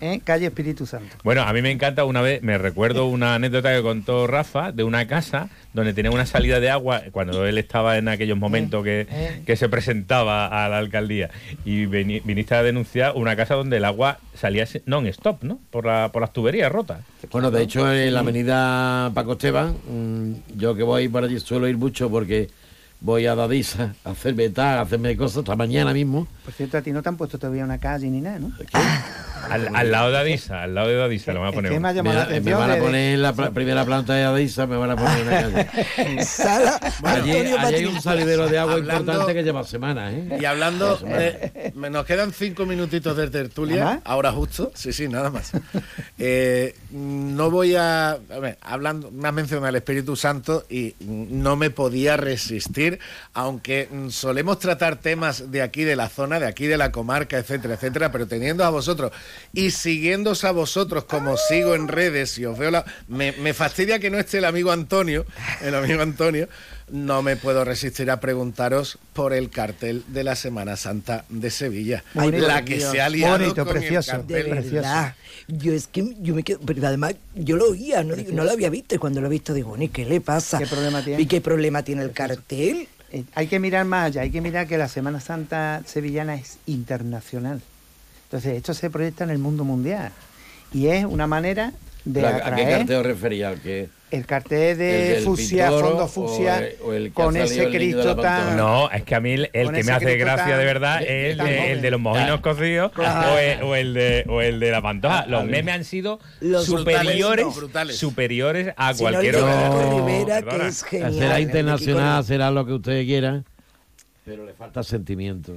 ¿Eh? calle Espíritu Santo. Bueno, a mí me encanta una vez, me recuerdo una anécdota que contó Rafa de una casa donde tenía una salida de agua cuando él estaba en aquellos momentos que, eh. que se presentaba a la alcaldía y veni- viniste a denunciar una casa donde el agua salía non-stop, ¿no? Por, la, por las tuberías rotas. Bueno, de hecho, en la avenida Paco Esteban, mm, yo que voy por allí suelo ir mucho porque voy a Dadisa a hacerme tal, a hacerme cosas, hasta mañana mismo. Por cierto, a ti no te han puesto todavía una calle ni nada, ¿no? Al, al lado de Adisa, al lado de Adisa lo van a poner. me ha Me, llamado la me atención. van a poner en la primera planta de Adisa, me van a poner una calle. Sala, allí, hay un salidero de agua Hablando- importante que lleva semanas, ¿eh? Y hablando, me- nos quedan cinco minutitos de tertulia, ahora justo, sí, sí, nada más. Eh, no voy a, a ver, hablando, me has mencionado el Espíritu Santo y no me podía resistir, aunque solemos tratar temas de aquí, de la zona, de aquí, de la comarca, etcétera, etcétera, pero teniendo a vosotros y siguiéndose a vosotros como sigo en redes y os veo la... Me, me fastidia que no esté el amigo Antonio, el amigo Antonio, no me puedo resistir a preguntaros por el cartel de la Semana Santa de Sevilla. Bonito, la que Dios. se ha liado Bonito, con precioso. el De cartel. Precioso. verdad. Yo es que yo me quedo, pero además yo lo oía, no, no lo había visto y cuando lo he visto digo, ¿y qué le pasa? ¿Qué problema tiene? ¿Y qué problema tiene el cartel? Hay que mirar más allá, hay que mirar que la Semana Santa sevillana es internacional. Entonces, esto se proyecta en el mundo mundial. Y es una manera de ¿A a qué os refería? ¿Al que el cartel ¿El de del fucsia, pintor fondo o fucsia, el- o el que con ese Cristo tan... No, es que a mí el, que me hace gracia tan- de verdad eh, es de, el de los mojinos cocidos Claro. o, el, o el de, o el de la pantoja. Los memes han sido Los superiores, brutales, no, brutales. superiores a Si no, cualquier de otro. Rivera, que Perdona. es genial. será de internacional, será lo que ustedes quieran, pero le falta sentimiento.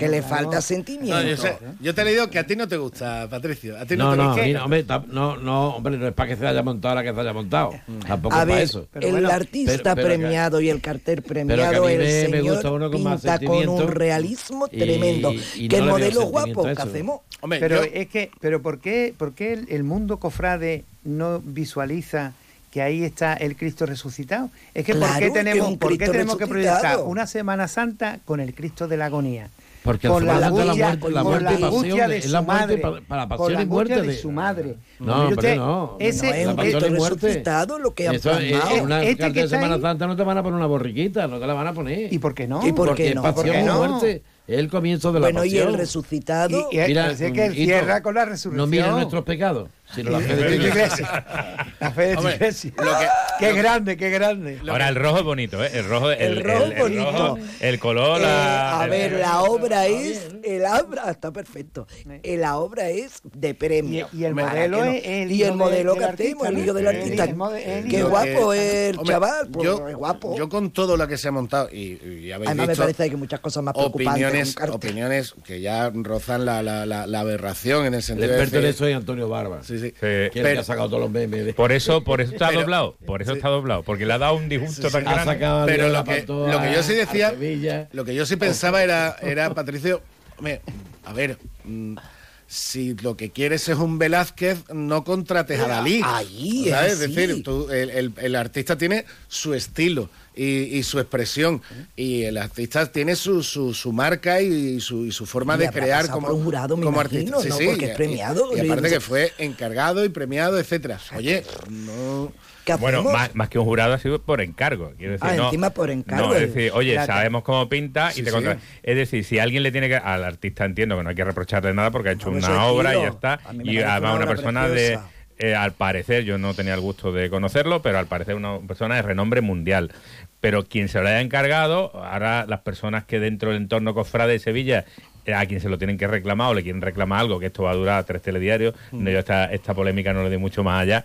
Que le falta No, yo, sentimiento. sé- yo te he leído que a ti no te gusta, Patricio. A ti No, no, te no, gusta. a mí no, hombre, no, no, hombre, no es para que se haya montado la que se haya montado. Tampoco A es para ver, eso. Pero el bueno, artista pero- pero que- premiado y el cartel que a premiado, el me- me señor gusta uno con más pinta con sentimiento un realismo y- tremendo. y que veo modelo guapo que eso. hacemos. Hombre, Pero yo- es que, pero ¿por qué, por qué el, el mundo cofrade no visualiza que ahí está el Cristo resucitado? Es que ¿por Claro, qué que tenemos, un ¿por qué tenemos que proyectar una Semana Santa con el Cristo de la agonía? Porque la con la es la muerte- la con muerte y la angustia de- es su la muerte madre, pa- para con pasión la y muerte de su madre. No, hombre, usted, no. Ese, No, es un la y resucitado lo que han Eso, plasmado. en una Este carta que de Semana ahí- Santa no te van a poner una borriquita, no te la van a poner. ¿Y por qué no? ¿Y por Porque qué es no? pasión ¿Por qué y no? muerte. Es el comienzo de la Bueno, y pasión. el resucitado. Y, y Mira, parece que él cierra con la resurrección. No mires nuestros pecados, sino la fe de tu iglesia. La fe de tu Hombre, iglesia. lo que- qué grande, qué grande. Ahora el rojo es bonito, ¿eh? El rojo, el, El rojo el- el bonito. rojo, el color, Eh, la- a el- ver, la obra es, el obra está perfecto. Eh, La obra es de premio. Y- y el modelo no- es el y hijo el modelo de- que hacemos, el artista, hijo del artista. El el Qué guapo es el chaval, pues, yo, es guapo. yo con todo lo que se ha montado, y, y habéis Además me parece que hay muchas cosas más preocupantes. opiniones, que ya rozan la, la, la, la aberración en el El sentido experto de decir- eso es Antonio Barba. Sí, sí. Que ha sacado todos los memes. de- Por eso, por eso está Pero- doblado. Por eso está doblado. Porque le ha dado un disgusto tan ha grande. Pero a lo que, lo que yo sí decía, lo que yo sí pensaba era, era Patricio, hombre, a ver, mm, si lo que quieres es un Velázquez, no contrates a Dalí. Ahí, es ¿sabes? Es decir, tú- el, el- el artista tiene su estilo y, y su expresión, y el artista tiene su, su, su marca y su, y su forma Y de crear como, por un jurado, me como imagino, artista. ¿no? Porque es y- premiado, Y, aparte y- que fue encargado y premiado, etcétera. Oye, no... ¿Qué Bueno, más, más que un jurado ha sido por encargo. Quiero decir, Ah, no, encima por encargo, No, es decir, oye, Claro. sabemos cómo pinta Sí, y te sí. Es decir, si alguien le tiene que. Al artista entiendo que no hay que reprocharle nada porque ha hecho una obra y ya está. Y además una persona de. Eh, al parecer, yo no tenía el gusto de conocerlo, pero al parecer una persona de renombre mundial. Pero quien se lo haya encargado, ahora las personas que dentro del entorno cofrade de Sevilla eh, a quien se lo tienen que reclamar o le quieren reclamar algo, que esto va a durar tres telediarios, Mm. no, yo esta, esta polémica no le doy mucho más allá.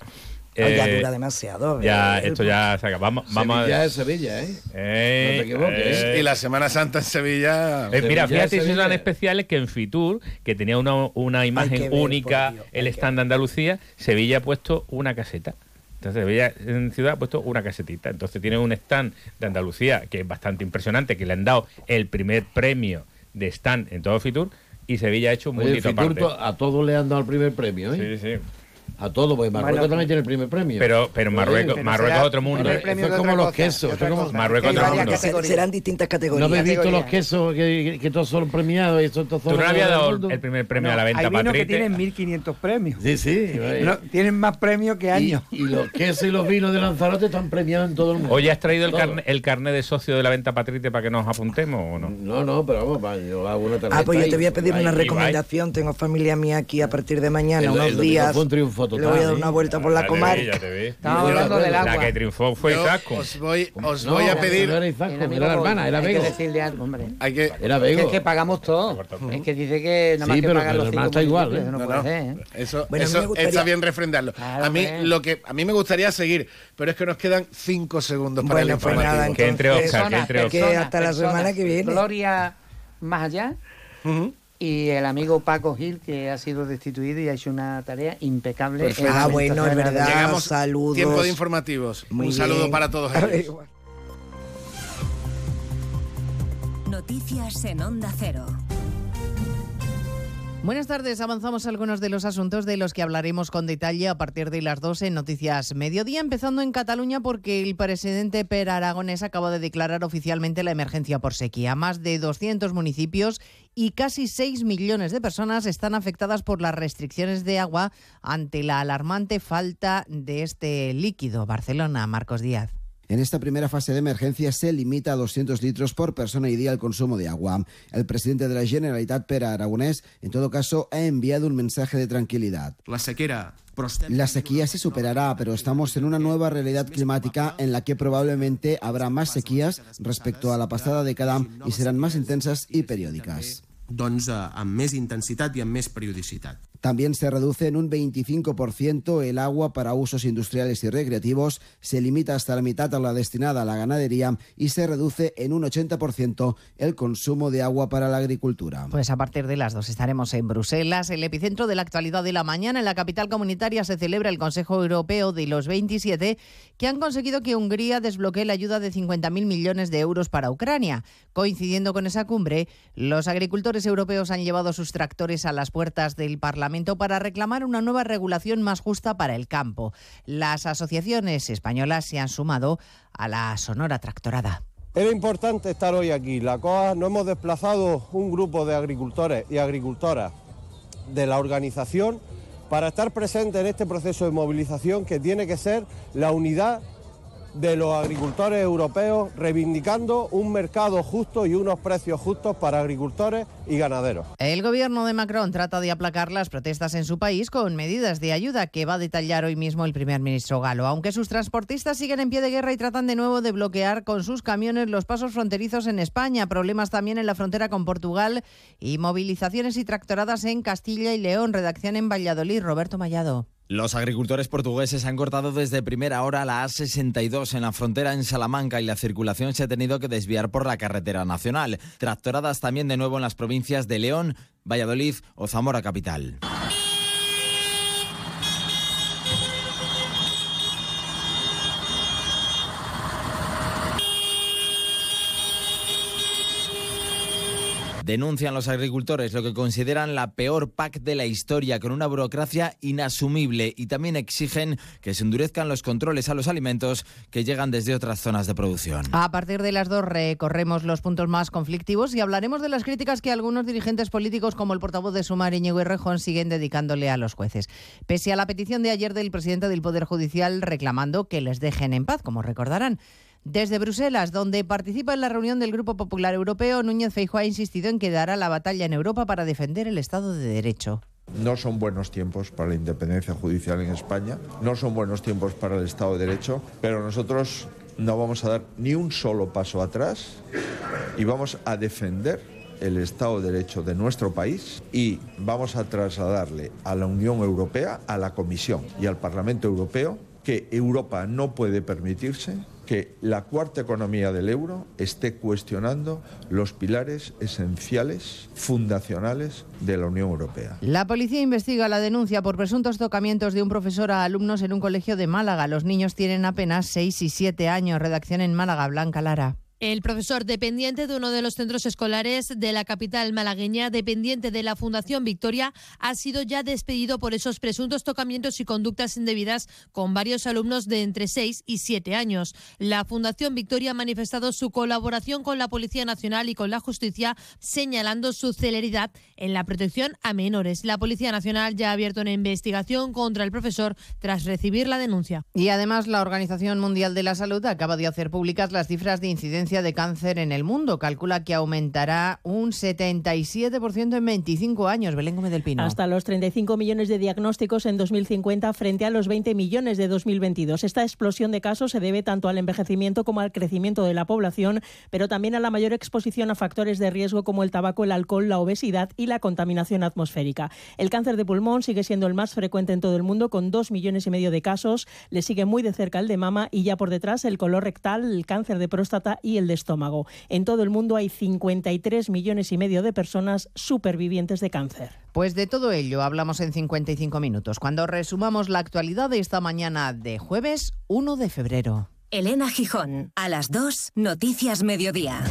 No, ya Eh, dura demasiado. ya, esto ya se acaba. Vamos, vamos Sevilla a es Sevilla, ¿eh? Eh, No te equivoques. eh, Y la Semana Santa en Sevilla... eh, mira, Sevilla fíjate es si tan especiales que en Fitur, que tenía una, una imagen ver, única, Dios, el stand de Andalucía, Sevilla ha puesto una caseta. Entonces Sevilla en ciudad ha puesto una casetita. Entonces tiene un stand de Andalucía que es bastante impresionante, que le han dado el primer premio de stand en todo Fitur y Sevilla ha hecho un Oye, Fitur aparte. a todos le han dado el primer premio, ¿eh? Sí, sí. A todo, porque Marruecos Bueno, también tiene el primer premio. Pero, pero Marruecos, pero Marruecos será es otro mundo. Eso es como los cosa, quesos, eso como-. Marruecos otro mundo. categorías. Serán distintas ¿No categorías. habéis visto los categorías. quesos que, que- que todos son premiados y estos todos ¿Tú son no le habías dado el primer premio a la venta hay vinos que Patrite? tienen 1500 premios. Sí, sí. No, tienen más premios que años. y los quesos y los vinos de Lanzarote están premiados en todo el mundo. Oye, ¿has traído el, carne, el carnet de socio de la venta Patrite para que nos apuntemos o no? No, no, pero vamos, va, yo hago una tarjeta. Ah, pues yo te voy a pedir una recomendación. Tengo familia mía aquí a partir de mañana, unos días. fue un triunfo Le voy a total, dar ¿eh? una vuelta por la Ya te vi, comarca. ya te vi. Estamos Yo- hablando del agua. La que triunfó fue Isasco. os voy, os No, voy a no pedir. era Izasco, El era la hermana, era Hay que decirle algo, hombre. Hay que, Era Que Bego. es que pagamos todo. Es que dice que nada más Sí, que pero pagar que los cinco está igual, ¿eh? eso no No, puede no. ser, ¿eh? Eso, Bueno, a mí eso me gustaría- está bien refrendarlo. Claro, a mí lo que a mí me gustaría seguir, pero es que nos quedan cinco segundos para Bueno, el pues informativo. Que entre Oscar, que entre que Oscar. hasta la semana que viene. Gloria más allá. Ujú. Y el amigo Paco Gil, que ha sido destituido y ha hecho una tarea impecable. Ah, bueno, es verdad. Llegamos saludos. tiempo de informativos. Muy Un saludo bien. para todos ellos. Noticias en Onda Cero. Buenas tardes. Avanzamos algunos de los asuntos de los que hablaremos con detalle a partir de las 12 en Noticias Mediodía, empezando en Cataluña porque el presidente Per Aragonés acaba de declarar oficialmente la emergencia por sequía. Más de 200 municipios y casi 6 millones de personas están afectadas por las restricciones de agua ante la alarmante falta de este líquido. Barcelona, Marcos Díaz. En esta primera fase de emergencia se limita a 200 litros por persona y día el consumo de agua. El presidente de la Generalitat, Pere Aragonés, en todo caso, ha enviado un mensaje de tranquilidad. La sequera La sequía se superará, pero estamos en una nueva realidad climática en la que probablemente habrá más sequías respecto a la pasada década y serán más intensas y periódicas. doncs, eh, amb més intensitat i amb més periodicitat. También se reduce en un 25% el agua para usos industriales y recreativos, se limita hasta la mitad a la destinada a la ganadería y se reduce en un 80% el consumo de agua para la agricultura. Pues a partir de las dos estaremos en Bruselas, el epicentro de la actualidad de la mañana. En la capital comunitaria se celebra el Consejo Europeo de los 27, que han conseguido que Hungría desbloquee la ayuda de 50.000 millones de euros para Ucrania. Coincidiendo con esa cumbre, los agricultores europeos han llevado sus tractores a las puertas del Parlamento para reclamar una nueva regulación más justa para el campo. Las asociaciones españolas se han sumado a la sonora tractorada. Era importante estar hoy aquí. La COA nos hemos desplazado un grupo de agricultores y agricultoras de la organización para estar presentes en este proceso de movilización que tiene que ser la unidad de los agricultores europeos reivindicando un mercado justo y unos precios justos para agricultores y ganaderos. El gobierno de Macron trata de aplacar las protestas en su país con medidas de ayuda que va a detallar hoy mismo el primer ministro galo. Aunque sus transportistas siguen en pie de guerra y tratan de nuevo de bloquear con sus camiones los pasos fronterizos en España, problemas también en la frontera con Portugal y movilizaciones y tractoradas en Castilla y León. Redacción en Valladolid, Roberto Mallado. Los agricultores portugueses han cortado desde primera hora la A62 en la frontera en Salamanca y la circulación se ha tenido que desviar por la carretera nacional. Tractoradas también de nuevo en las provincias de León, Valladolid o Zamora capital. Denuncian los agricultores lo que consideran la peor PAC de la historia, con una burocracia inasumible y también exigen que se endurezcan los controles a los alimentos que llegan desde otras zonas de producción. A partir de las dos recorremos los puntos más conflictivos y hablaremos de las críticas que algunos dirigentes políticos como el portavoz de Sumar, Íñigo Errejón, siguen dedicándole a los jueces. Pese a la petición de ayer del presidente del Poder Judicial reclamando que les dejen en paz, como recordarán. Desde Bruselas, donde participa en la reunión del Grupo Popular Europeo, Núñez Feijóo ha insistido en que dará la batalla en Europa para defender el Estado de Derecho. No son buenos tiempos para la independencia judicial en España, no son buenos tiempos para el Estado de Derecho, pero nosotros no vamos a dar ni un solo paso atrás y vamos a defender el Estado de Derecho de nuestro país y vamos a trasladarle a la Unión Europea, a la Comisión y al Parlamento Europeo que Europa no puede permitirse que la cuarta economía del euro esté cuestionando los pilares esenciales, fundacionales de la Unión Europea. La policía investiga la denuncia por presuntos tocamientos de un profesor a alumnos en un colegio de Málaga. Los niños tienen apenas 6 y 7 años. Redacción en Málaga, Blanca Lara. El profesor dependiente de uno de los centros escolares de la capital malagueña, dependiente de la Fundación Victoria, ha sido ya despedido por esos presuntos tocamientos y conductas indebidas con varios alumnos de entre 6 y 7 años. La Fundación Victoria ha manifestado su colaboración con la Policía Nacional y con la Justicia, señalando su celeridad en la protección a menores. La Policía Nacional ya ha abierto una investigación contra el profesor tras recibir la denuncia. Y además, la Organización Mundial de la Salud acaba de hacer públicas las cifras de incidencia de cáncer en el mundo. Calcula que aumentará un 77% en 25 años. Belén Gómez del Pino. Hasta los 35 millones de diagnósticos en 2050 frente a los 20 millones de 2022. Esta explosión de casos se debe tanto al envejecimiento como al crecimiento de la población, pero también a la mayor exposición a factores de riesgo como el tabaco, el alcohol, la obesidad y la contaminación atmosférica. El cáncer de pulmón sigue siendo el más frecuente en todo el mundo con 2 millones y medio de casos. Le sigue muy de cerca el de mama y ya por detrás el color rectal, el cáncer de próstata y el de estómago. En todo el mundo hay 53 millones y medio de personas supervivientes de cáncer. Pues de todo ello hablamos en 55 minutos, cuando resumamos la actualidad de esta mañana de jueves 1 de febrero. Elena Gijón, a las 2, Noticias Mediodía.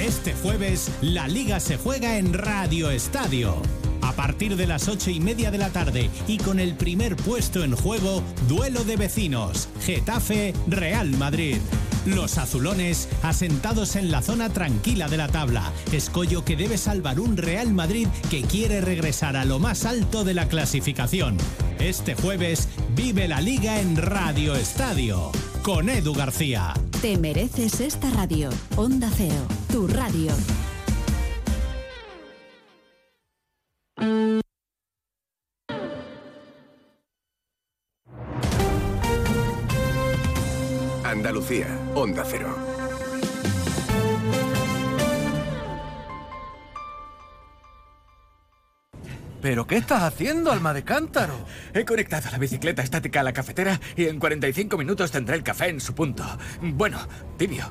Este jueves, la liga se juega en Radio Estadio. A partir de las ocho y media de la tarde y con el primer puesto en juego, duelo de vecinos, Getafe, Real Madrid. Los azulones asentados en la zona tranquila de la tabla. Escollo que debe salvar un Real Madrid que quiere regresar a lo más alto de la clasificación. Este jueves vive la liga en Radio Estadio con Edu García. Te mereces esta radio. Onda Cero, tu radio. Andalucía, Onda Cero. ¿Pero qué estás haciendo, alma de cántaro? He conectado la bicicleta estática a la cafetera y en 45 minutos tendré el café en su punto. Bueno, tibio.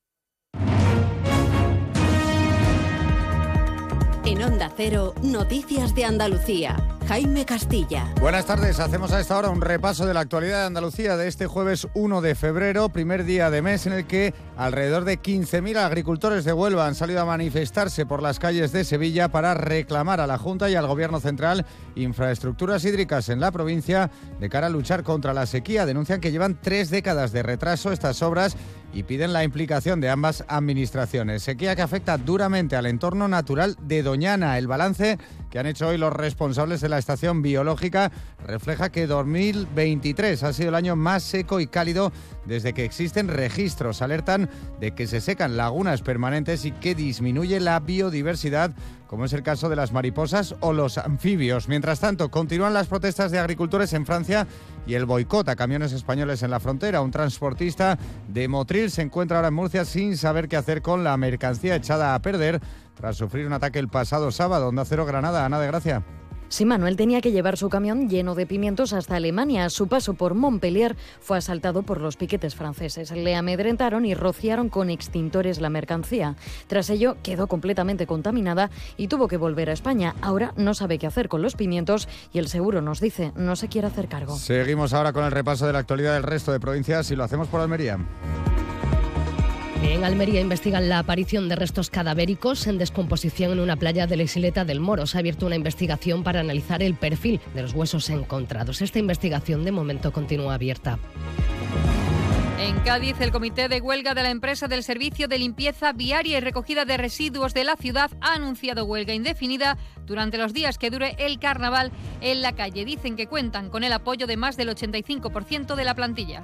En Onda Cero, Noticias de Andalucía. Jaime Castilla. Buenas tardes, hacemos a esta hora un repaso de la actualidad de Andalucía de este jueves 1 de febrero, primer día de mes en el que alrededor de 15.000 agricultores de Huelva han salido a manifestarse por las calles de Sevilla para reclamar a la Junta y al Gobierno Central infraestructuras hídricas en la provincia de cara a luchar contra la sequía. Denuncian que llevan tres décadas de retraso estas obras y piden la implicación de ambas administraciones. Sequía que afecta duramente al entorno natural de Doñana. El balance que han hecho hoy los responsables de la estación biológica refleja que 2023 ha sido el año más seco y cálido desde que existen registros. Alertan de que se secan lagunas permanentes y que disminuye la biodiversidad como es el caso de las mariposas o los anfibios. Mientras tanto, continúan las protestas de agricultores en Francia y el boicot a camiones españoles en la frontera. Un transportista de Motril se encuentra ahora en Murcia sin saber qué hacer con la mercancía echada a perder tras sufrir un ataque el pasado sábado. Onda Cero Granada, Ana de Gracia. Sí, Manuel tenía que llevar su camión lleno de pimientos hasta Alemania. Su paso por Montpellier fue asaltado por los piquetes franceses. Le amedrentaron y rociaron con extintores la mercancía. Tras ello, quedó completamente contaminada y tuvo que volver a España. Ahora no sabe qué hacer con los pimientos y el seguro nos dice no se quiere hacer cargo. Seguimos ahora con el repaso de la actualidad del resto de provincias y lo hacemos por Almería. En Almería investigan la aparición de restos cadavéricos en descomposición en una playa de la isleta del Moro. Se ha abierto una investigación para analizar el perfil de los huesos encontrados. Esta investigación de momento continúa abierta. En Cádiz, el comité de huelga de la empresa del servicio de limpieza viaria y recogida de residuos de la ciudad ha anunciado huelga indefinida durante los días que dure el carnaval en la calle. Dicen que cuentan con el apoyo de más del 85% de la plantilla.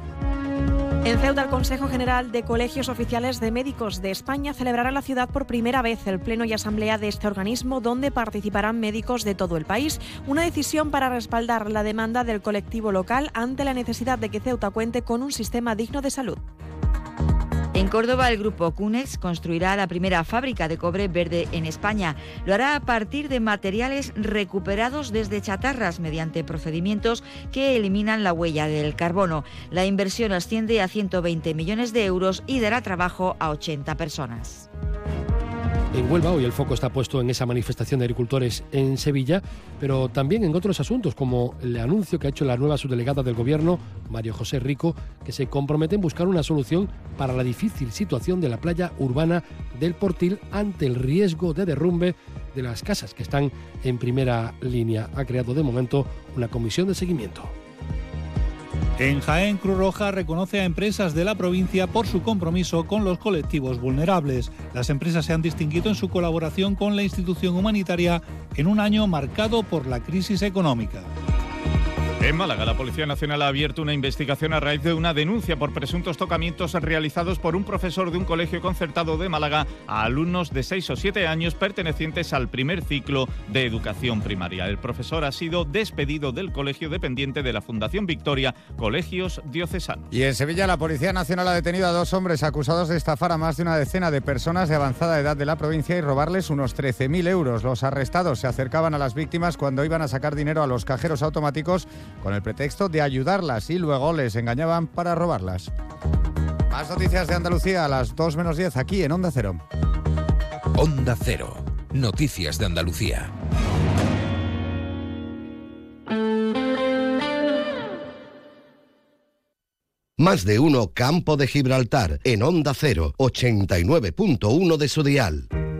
En Ceuta, el Consejo General de Colegios Oficiales de Médicos de España celebrará la ciudad por primera vez el pleno y asamblea de este organismo, donde participarán médicos de todo el país. Una decisión para respaldar la demanda del colectivo local ante la necesidad de que Ceuta cuente con un sistema digno de salud. En Córdoba, el grupo Cunex construirá la primera fábrica de cobre verde en España. Lo hará a partir de materiales recuperados desde chatarras mediante procedimientos que eliminan la huella del carbono. La inversión asciende a 120 millones de euros y dará trabajo a 80 personas en Huelva. Hoy el foco está puesto en esa manifestación de agricultores en Sevilla, pero también en otros asuntos, como el anuncio que ha hecho la nueva subdelegada del Gobierno, Mario José Rico, que se compromete en buscar una solución para la difícil situación de la playa urbana del Portil ante el riesgo de derrumbe de las casas que están en primera línea. Ha creado de momento una comisión de seguimiento. En Jaén, Cruz Roja reconoce a empresas de la provincia por su compromiso con los colectivos vulnerables. Las empresas se han distinguido en su colaboración con la institución humanitaria en un año marcado por la crisis económica. En Málaga, la Policía Nacional ha abierto una investigación a raíz de una denuncia por presuntos tocamientos realizados por un profesor de un colegio concertado de Málaga a alumnos de 6 o 7 años pertenecientes al primer ciclo de educación primaria. El profesor ha sido despedido del colegio dependiente de la Fundación Victoria, Colegios Diocesanos. Y en Sevilla, la Policía Nacional ha detenido a dos hombres acusados de estafar a más de una decena de personas de avanzada edad de la provincia y robarles unos 13.000 euros. Los arrestados se acercaban a las víctimas cuando iban a sacar dinero a los cajeros automáticos con el pretexto de ayudarlas y luego les engañaban para robarlas. Más noticias de Andalucía a las 2 menos 10 aquí en Onda Cero. Onda Cero. Noticias de Andalucía. Más de uno Campo de Gibraltar en Onda Cero, 89.1 de su dial.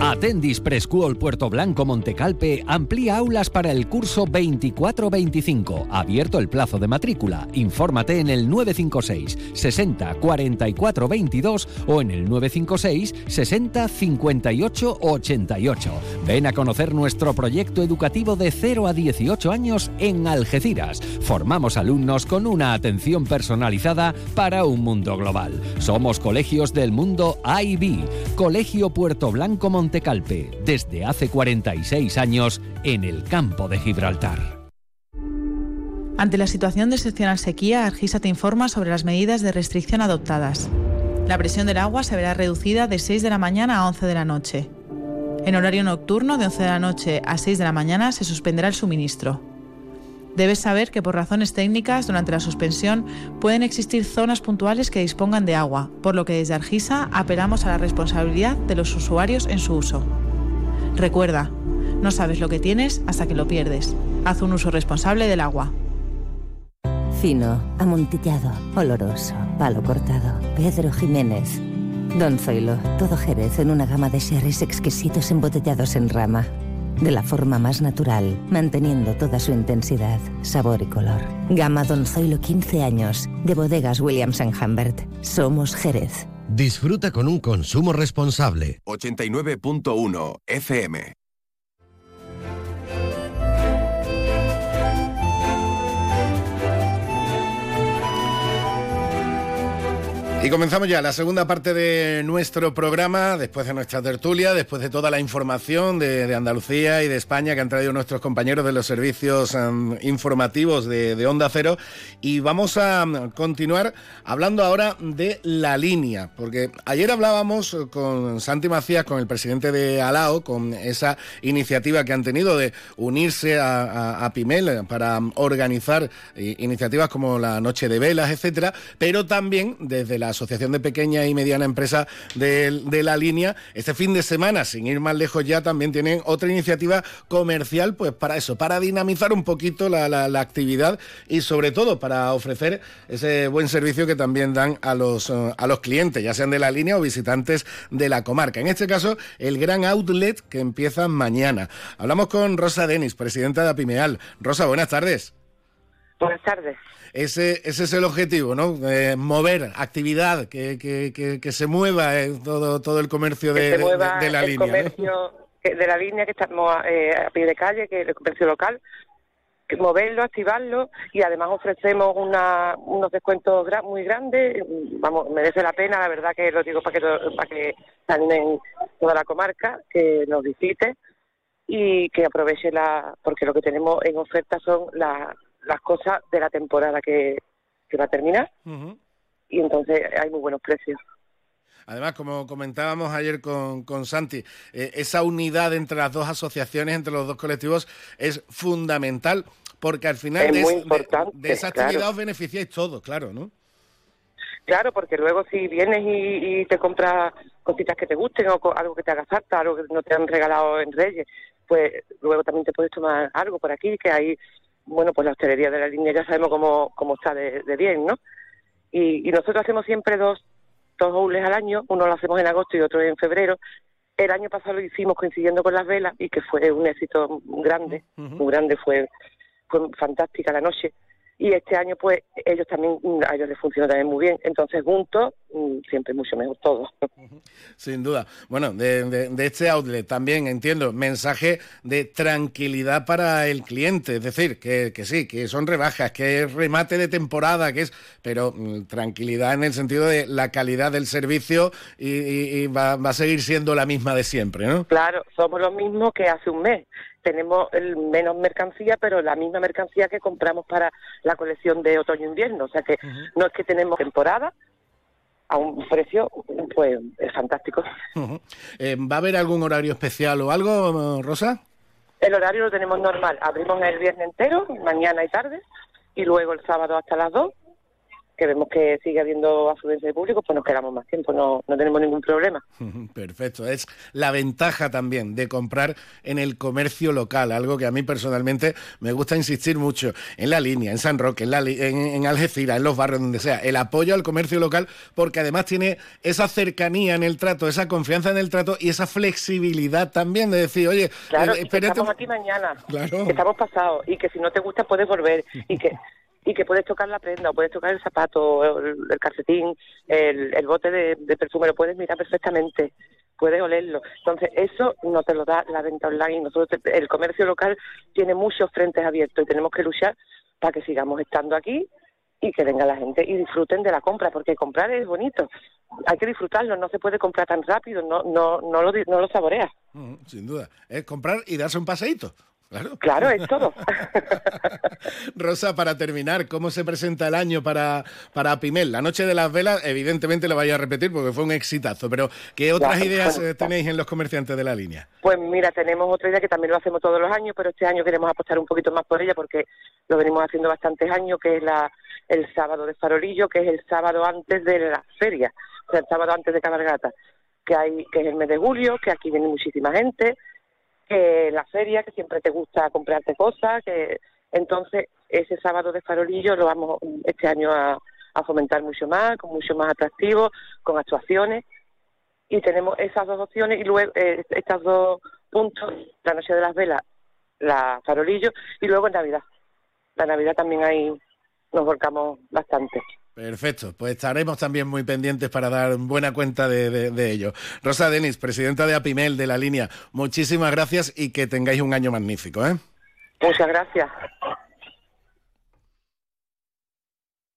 Atendis Preschool Puerto Blanco Montecalpe amplía aulas para el curso 24-25. Abierto el plazo de matrícula. Infórmate en el 956 60 44 22 o en el 956 60 58 88. Ven a conocer nuestro proyecto educativo de 0 a 18 años en Algeciras. Formamos alumnos con una atención personalizada para un mundo global. Somos colegios del mundo IB. Colegio Puerto Blanco Montecalpe Calpe, desde hace 46 años en el campo de Gibraltar. Ante la situación de excepcional sequía, Argisa te informa sobre las medidas de restricción adoptadas. La presión del agua se verá reducida de 6 de la mañana a 11 de la noche. En horario nocturno, de 11 de la noche a 6 de la mañana, se suspenderá el suministro. Debes saber que por razones técnicas, durante la suspensión, pueden existir zonas puntuales que dispongan de agua, por lo que desde Argisa apelamos a la responsabilidad de los usuarios en su uso. Recuerda, no sabes lo que tienes hasta que lo pierdes. Haz un uso responsable del agua. Fino, amontillado, oloroso, palo cortado. Pedro Jiménez. Don Zoilo, todo Jerez en una gama de sherries exquisitos embotellados en rama de la forma más natural, manteniendo toda su intensidad, sabor y color. Gama Don Zoilo 15 años, de bodegas Williams ⁇ Humbert. Somos Jerez. Disfruta con un consumo responsable. 89.1 FM. Y comenzamos ya la segunda parte de nuestro programa, después de nuestra tertulia, después de toda la información de, Andalucía y de España que han traído nuestros compañeros de los servicios em, informativos de, Onda Cero. Y vamos a em, continuar hablando ahora de la línea, porque ayer hablábamos con Santi Macías, con el presidente de Alao, con esa iniciativa que han tenido de unirse a, a Pimel para organizar eh, iniciativas como la Noche de Velas, etcétera, pero también desde la la Asociación de Pequeña y Mediana Empresa de, la línea. Este fin de semana, sin ir más lejos ya, también tienen otra iniciativa comercial, pues para eso, para dinamizar un poquito la, actividad y sobre todo para ofrecer ese buen servicio que también dan a los, eh, a los clientes, ya sean de la línea o visitantes de la comarca. En este caso, el gran outlet que empieza mañana. Hablamos con Rosa Denis, presidenta de Apimeal. Rosa, buenas tardes. Buenas tardes. Ese, ese es el objetivo, ¿no? mover actividad, que, que, que, se mueva eh, todo, todo el comercio de, la línea. Comercio de la línea que estamos eh, a pie de calle, que es el comercio local, moverlo, activarlo y además ofrecemos una, unos descuentos muy grandes. Vamos, merece la pena, la verdad que lo digo para que, para que en toda la comarca, que nos visite y que aproveche la, porque lo que tenemos en oferta son las cosas de la temporada que, va a terminar y entonces hay muy buenos precios. Además, como comentábamos ayer con, con Santi, eh, esa unidad entre las dos asociaciones, entre los dos colectivos, es fundamental porque al final de, esa actividad os beneficiáis todos, claro, ¿no? Claro, porque luego si vienes y, te compras cositas que te gusten o algo que te haga falta, algo que no te han regalado en Reyes, pues luego también te puedes tomar algo por aquí, que hay, bueno, pues la hostelería de la línea ya sabemos cómo, cómo está de, bien, ¿no? Y, y nosotros hacemos siempre dos dos bowls al año, uno lo hacemos en agosto y otro en febrero. El año pasado lo hicimos coincidiendo con las velas y que fue un éxito grande, muy grande, fue, fue fantástica la noche y este año pues ellos también a ellos les funciona también muy bien. Entonces juntos mm, siempre mucho mejor todo. Sin duda. Bueno de, este outlet también entiendo mensaje de tranquilidad para el cliente. Es decir que, sí que son rebajas que es remate de temporada que es pero mm, tranquilidad en el sentido de la calidad del servicio y, va, va a seguir siendo la misma de siempre no claro somos los mismos que hace un mes tenemos el menos mercancía, pero la misma mercancía que compramos para la colección de otoño-invierno. O sea que no es que tenemos temporada a un precio, pues es fantástico. Eh, ¿Va a haber algún horario especial o algo, Rosa? El horario lo tenemos normal. Abrimos el viernes entero, mañana y tarde, y luego el sábado hasta las 2 que vemos que sigue habiendo afluencia de público, pues nos quedamos más tiempo, no, no tenemos ningún problema. Perfecto, es la ventaja también de comprar en el comercio local, algo que a mí personalmente me gusta insistir mucho, en la línea, en San Roque, en, la, en, Algeciras, en los barrios, donde sea, el apoyo al comercio local, porque además tiene esa cercanía en el trato, esa confianza en el trato y esa flexibilidad también de decir, oye, claro, eh, estamos aquí mañana, claro. que estamos pasados y que si no te gusta puedes volver y que y que puedes tocar la prenda o puedes tocar el zapato, el, calcetín, el, bote de, perfume, lo puedes mirar perfectamente, puedes olerlo. Entonces, eso no te lo da la venta online. Nosotros, el comercio local tiene muchos frentes abiertos y tenemos que luchar para que sigamos estando aquí y que venga la gente y disfruten de la compra, porque comprar es bonito. Hay que disfrutarlo, no se puede comprar tan rápido, no no no lo, no lo saboreas. Mm, sin duda. Es comprar y darse un paseíto. Claro. Claro, es todo. Rosa, para terminar, ¿cómo se presenta el año para, para Pimel? La Noche de las Velas, evidentemente lo vaya a repetir porque fue un exitazo, pero ¿qué otras ideas tenéis en los comerciantes de la línea? Pues mira, tenemos otra idea que también lo hacemos todos los años, pero este año queremos apostar un poquito más por ella porque lo venimos haciendo bastantes años, que es la, el sábado de farolillo, que es el sábado antes de la feria, o sea, el sábado antes de cabalgata, que, hay, que es el mes de julio, que aquí viene muchísima gente que la feria, que siempre te gusta comprarte cosas, que entonces ese sábado de farolillo lo vamos este año a, fomentar mucho más, con mucho más atractivo, con actuaciones y tenemos esas dos opciones y luego eh, estos dos puntos, la noche de las velas, la farolillo y luego en Navidad. La Navidad también ahí nos volcamos bastante. Perfecto, pues estaremos también muy pendientes para dar buena cuenta de, ello. Rosa Denis, presidenta de Apimel de la línea, muchísimas gracias y que tengáis un año magnífico. ¿eh? Muchas gracias.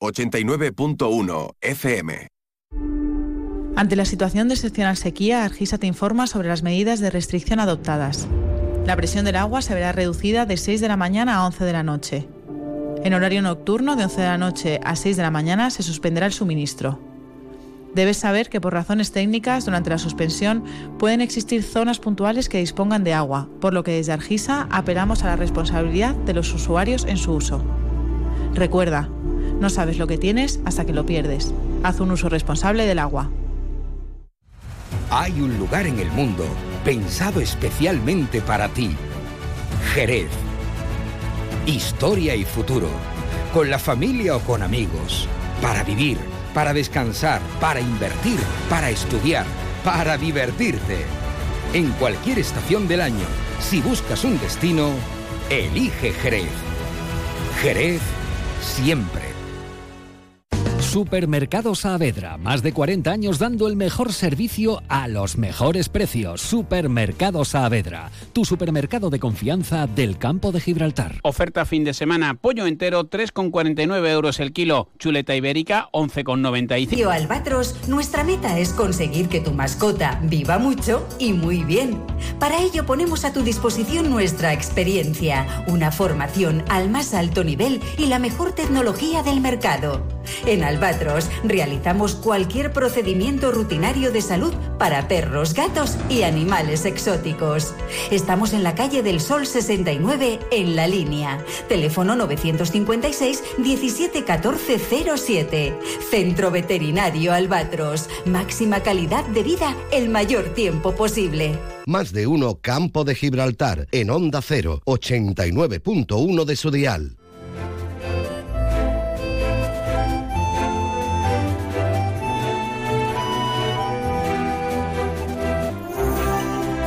89.1 FM. Ante la situación de excepcional sequía, Argisa te informa sobre las medidas de restricción adoptadas. La presión del agua se verá reducida de 6 de la mañana a 11 de la noche. En horario nocturno, de 11 de la noche a 6 de la mañana, se suspenderá el suministro. Debes saber que por razones técnicas, durante la suspensión, pueden existir zonas puntuales que dispongan de agua, por lo que desde Argisa apelamos a la responsabilidad de los usuarios en su uso. Recuerda, no sabes lo que tienes hasta que lo pierdes. Haz un uso responsable del agua. Hay un lugar en el mundo pensado especialmente para ti. Jerez. Historia y futuro. Con la familia o con amigos. Para vivir, para descansar, para invertir, para estudiar, para divertirte. En cualquier estación del año, si buscas un destino, elige Jerez. Jerez siempre. Supermercado Saavedra, más de 40 años dando el mejor servicio a los mejores precios. Supermercado Saavedra, tu supermercado de confianza del campo de Gibraltar. Oferta fin de semana, pollo entero 3,49 euros el kilo, chuleta ibérica 11,95. Tío Albatros, nuestra meta es conseguir que tu mascota viva mucho y muy bien. Para ello ponemos a tu disposición nuestra experiencia, una formación al más alto nivel y la mejor tecnología del mercado. En Albatros realizamos cualquier procedimiento rutinario de salud para perros, gatos y animales exóticos. Estamos en la calle del Sol 69 en la línea. Teléfono 956 171407. Centro Veterinario Albatros. Máxima calidad de vida el mayor tiempo posible. Más de uno Campo de Gibraltar en Onda 0, 89.1 de su dial.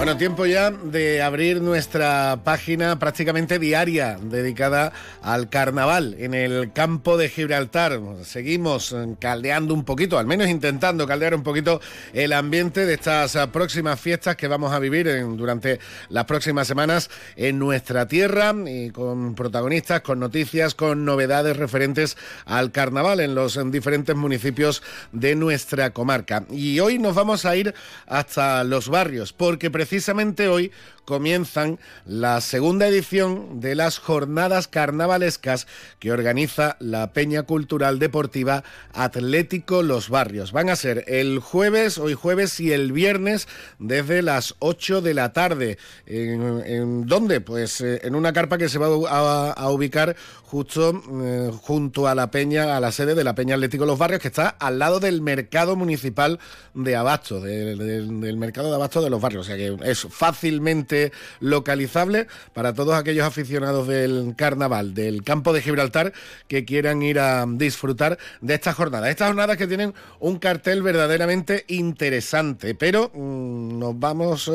Bueno, tiempo ya de abrir nuestra página prácticamente diaria dedicada al carnaval en el campo de Gibraltar. Seguimos caldeando un poquito, al menos intentando caldear un poquito el ambiente de estas próximas fiestas que vamos a vivir durante las próximas semanas en nuestra tierra y con protagonistas, con noticias, con novedades referentes al carnaval en los diferentes municipios de nuestra comarca. Y hoy nos vamos a ir hasta los barrios porque precisamente precisamente hoy comienzan la segunda edición de las jornadas carnavalescas que organiza la Peña Cultural Deportiva Atlético Los Barrios. Van a ser el jueves, hoy jueves y el viernes desde las 8 de la tarde. ¿En, dónde? Pues eh, en una carpa que se va a, ubicar justo eh, junto a la Peña, a la sede de la Peña Atlético Los Barrios, que está al lado del mercado municipal de Abasto, del mercado de Abasto de los Barrios. O sea que es fácilmente localizable para todos aquellos aficionados del carnaval del campo de Gibraltar que quieran ir a disfrutar de esta jornada. Estas jornadas que tienen un cartel verdaderamente interesante, pero mm, nos vamos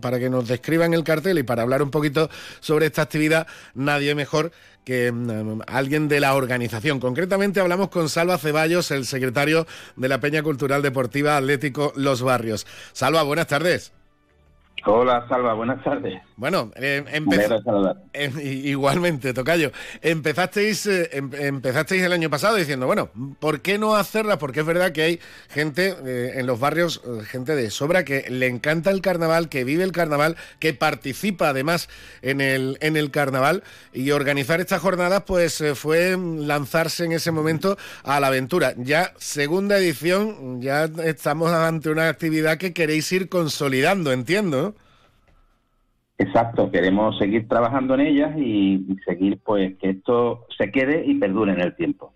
para que nos describan el cartel y para hablar un poquito sobre esta actividad, nadie mejor que mm, alguien de la organización. Concretamente hablamos con Salva Ceballos, el secretario de la Peña Cultural Deportiva Atlético Los Barrios. Salva, buenas tardes. Hola, Salva, buenas tardes. Bueno, eh, eh, igualmente, Tocayo. Empezasteis, eh, em, empezasteis el año pasado diciendo, bueno, ¿por qué no hacerla? Porque es verdad que hay gente en los barrios, gente de sobra, que le encanta el carnaval, que vive el carnaval, que participa además en el, en el carnaval. Y organizar estas jornadas, pues fue lanzarse en ese momento a la aventura. Ya segunda edición, ya estamos ante una actividad que queréis ir consolidando, entiendo. Exacto, queremos seguir trabajando en ellas y, seguir pues que esto se quede y perdure en el tiempo.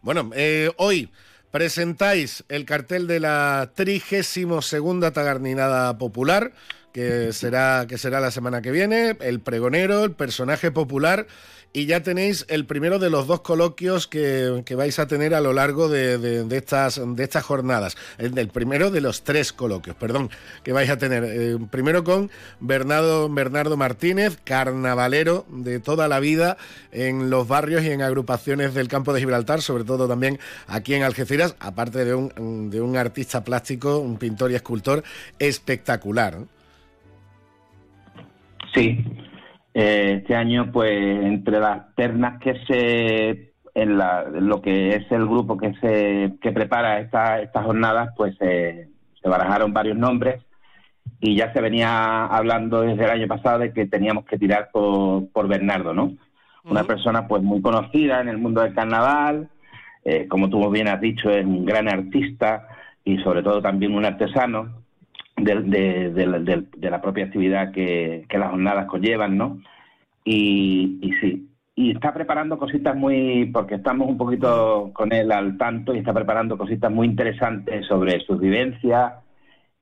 Bueno, eh, hoy presentáis el cartel de la 32 segunda Tagarninada Popular, que será, que será la semana que viene, el pregonero, el personaje popular y ya tenéis el primero de los dos coloquios que, vais a tener a lo largo de, estas, de estas jornadas. El, primero de los tres coloquios, perdón, que vais a tener. Eh, primero con Bernardo, Bernardo Martínez, carnavalero de toda la vida en los barrios y en agrupaciones del campo de Gibraltar, sobre todo también aquí en Algeciras, aparte de un, de un artista plástico, un pintor y escultor espectacular. Sí, eh, este año, pues, entre las ternas que se, en, lo que es el grupo que se que prepara estas jornadas, pues se barajaron varios nombres. Y ya se venía hablando desde el año pasado de que teníamos que tirar por, por Bernardo, ¿no? Una persona, pues, muy conocida en el mundo del carnaval, eh, como tú bien has dicho, es un gran artista y sobre todo también un artesano de, la propia actividad que, las jornadas conllevan, ¿no? Y, sí, y está preparando cositas muy, porque estamos un poquito con él al tanto y está preparando cositas muy interesantes sobre sus vivencias